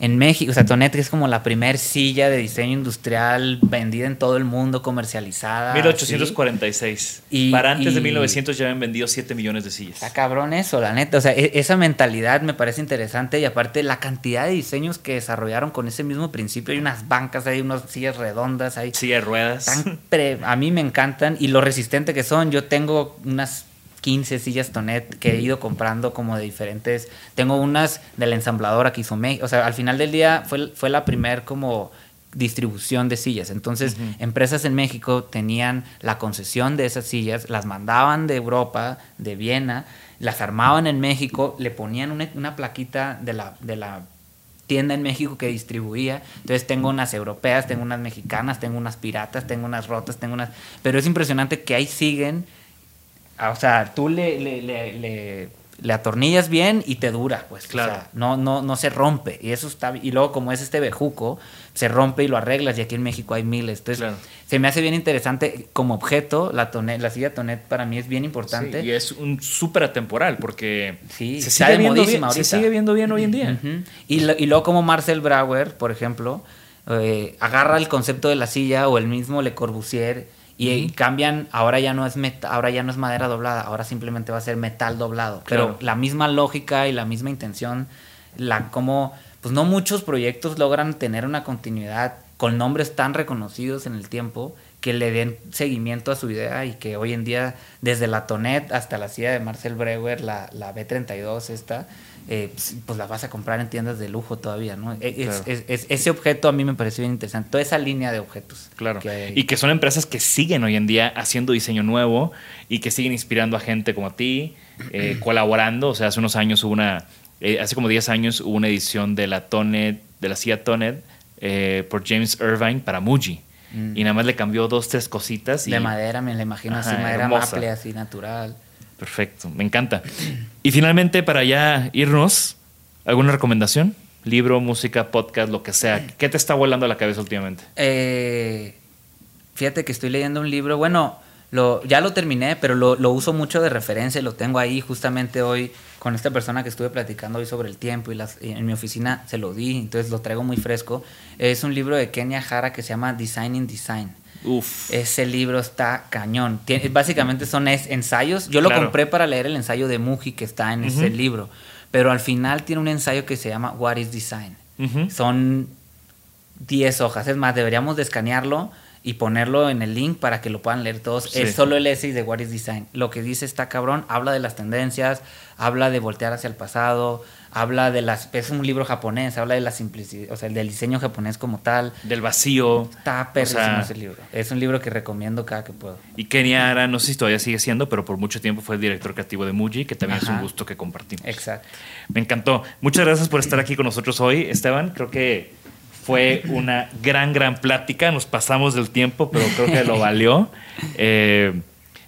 En México, o sea, Tonet es como la primer silla de diseño industrial vendida en todo el mundo, comercializada. 1846. Y, Para antes de 1900 ya habían vendido 7 millones de sillas. Está cabrón eso, la neta. O sea, e, esa mentalidad me parece interesante y aparte la cantidad de diseños que desarrollaron con ese mismo principio. Hay unas bancas, hay unas sillas redondas, hay... Sillas ruedas. a mí me encantan y lo resistente que son. Yo tengo unas 15 sillas Tonet que he ido comprando como de diferentes. Tengo unas de la ensambladora que hizo México. O sea, al final del día fue, fue la primer como distribución de sillas. Entonces, empresas en México tenían la concesión de esas sillas, las mandaban de Europa, de Viena, las armaban en México, le ponían una, una plaquita de la, de la tienda en México que distribuía. Entonces tengo unas europeas, tengo unas mexicanas, tengo unas piratas, tengo unas rotas, tengo unas... Pero es impresionante que ahí siguen. O sea, tú le, le, le, atornillas bien y te dura, pues. Claro. O sea, no, no, no se rompe. Y eso está Y luego, como es este bejuco, se rompe y lo arreglas. Y aquí en México hay miles. Entonces, Claro. se me hace bien interesante como objeto. La, tonet, la silla Tonet para mí es bien importante. Sí, y es un súper atemporal porque Sí, se, sigue viendo bien, modísima se ahorita. sigue viendo bien hoy en día. Y, lo- y luego como Marcel Brauer, por ejemplo, eh, agarra el concepto de la silla o el mismo Le Corbusier y, cambian, ahora ya no es met- ahora ya no es madera doblada, ahora simplemente va a ser metal doblado. Claro. Pero la misma lógica y la misma intención, la como pues no muchos proyectos logran tener una continuidad con nombres tan reconocidos en el tiempo que le den seguimiento a su idea y que hoy en día desde la Tonet hasta la silla de Marcel Breuer, la, la B32 esta, eh, pues, pues la vas a comprar en tiendas de lujo todavía, ¿no? E- es- Claro. es- es- ese objeto a mí me pareció bien interesante, toda esa línea de objetos. Claro. que. Y que son empresas que siguen hoy en día haciendo diseño nuevo y que siguen inspirando a gente como a ti, eh, colaborando. O sea, hace unos años hubo una, eh, hace como 10 años hubo una edición de la Tonet, de la silla Tonet, eh, por James Irvine para Muji. Y nada más le cambió dos, tres cositas. Y, Mm. de madera, me la imagino así, madera maple, así natural. Perfecto, me encanta. Y finalmente, para ya irnos, ¿alguna recomendación? Libro, música, podcast, lo que sea. ¿Qué te está volando a la cabeza últimamente? Eh, fíjate que estoy leyendo un libro, bueno, lo, ya lo terminé, pero lo, uso mucho de referencia y lo tengo ahí justamente hoy con esta persona que estuve platicando hoy sobre el tiempo y, las, y en mi oficina se lo di, entonces lo traigo muy fresco. Es un libro de Kenya Jara que se llama Designing Design. Uf. Ese libro está cañón. Tiene- básicamente son es- ensayos. Yo lo compré para leer el ensayo de Muji que está en ese libro. Pero al final tiene un ensayo que se llama What is Design. Son 10 hojas. Es más, deberíamos de escanearlo y ponerlo en el link para que lo puedan leer todos. Sí. Es solo el essay de What is Design. Lo que dice está cabrón. Habla de las tendencias, habla de voltear hacia el pasado, habla de las... Es un libro japonés, habla de la simplicidad, o sea, del diseño japonés como tal. Del vacío. Está perrísimo sea, ese libro. Es un libro que recomiendo cada que puedo. Y Kenia Ara, no sé si todavía sigue siendo, pero por mucho tiempo fue el director creativo de Muji, que también es un gusto que compartimos. Exacto. Me encantó. Muchas gracias por estar aquí con nosotros hoy, Esteban. Creo que fue una gran, gran plática. Nos pasamos del tiempo, pero creo que lo valió. Eh,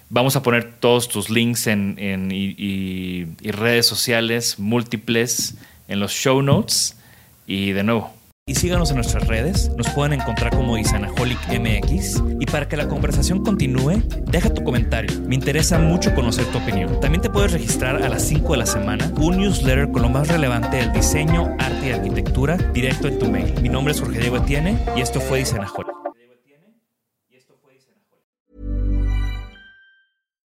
vamos a poner todos tus links en, en- y, redes sociales múltiples en los show notes. Y de nuevo. Y síganos en nuestras redes, nos pueden encontrar como Isanaholic MX. Y para que la conversación continúe, deja tu comentario. Me interesa mucho conocer tu opinión. También te puedes registrar a las 5 de la semana un newsletter con lo más relevante del diseño, arte y arquitectura directo en tu mail. Mi nombre es Jorge Diego Etienne y esto fue Isanaholic.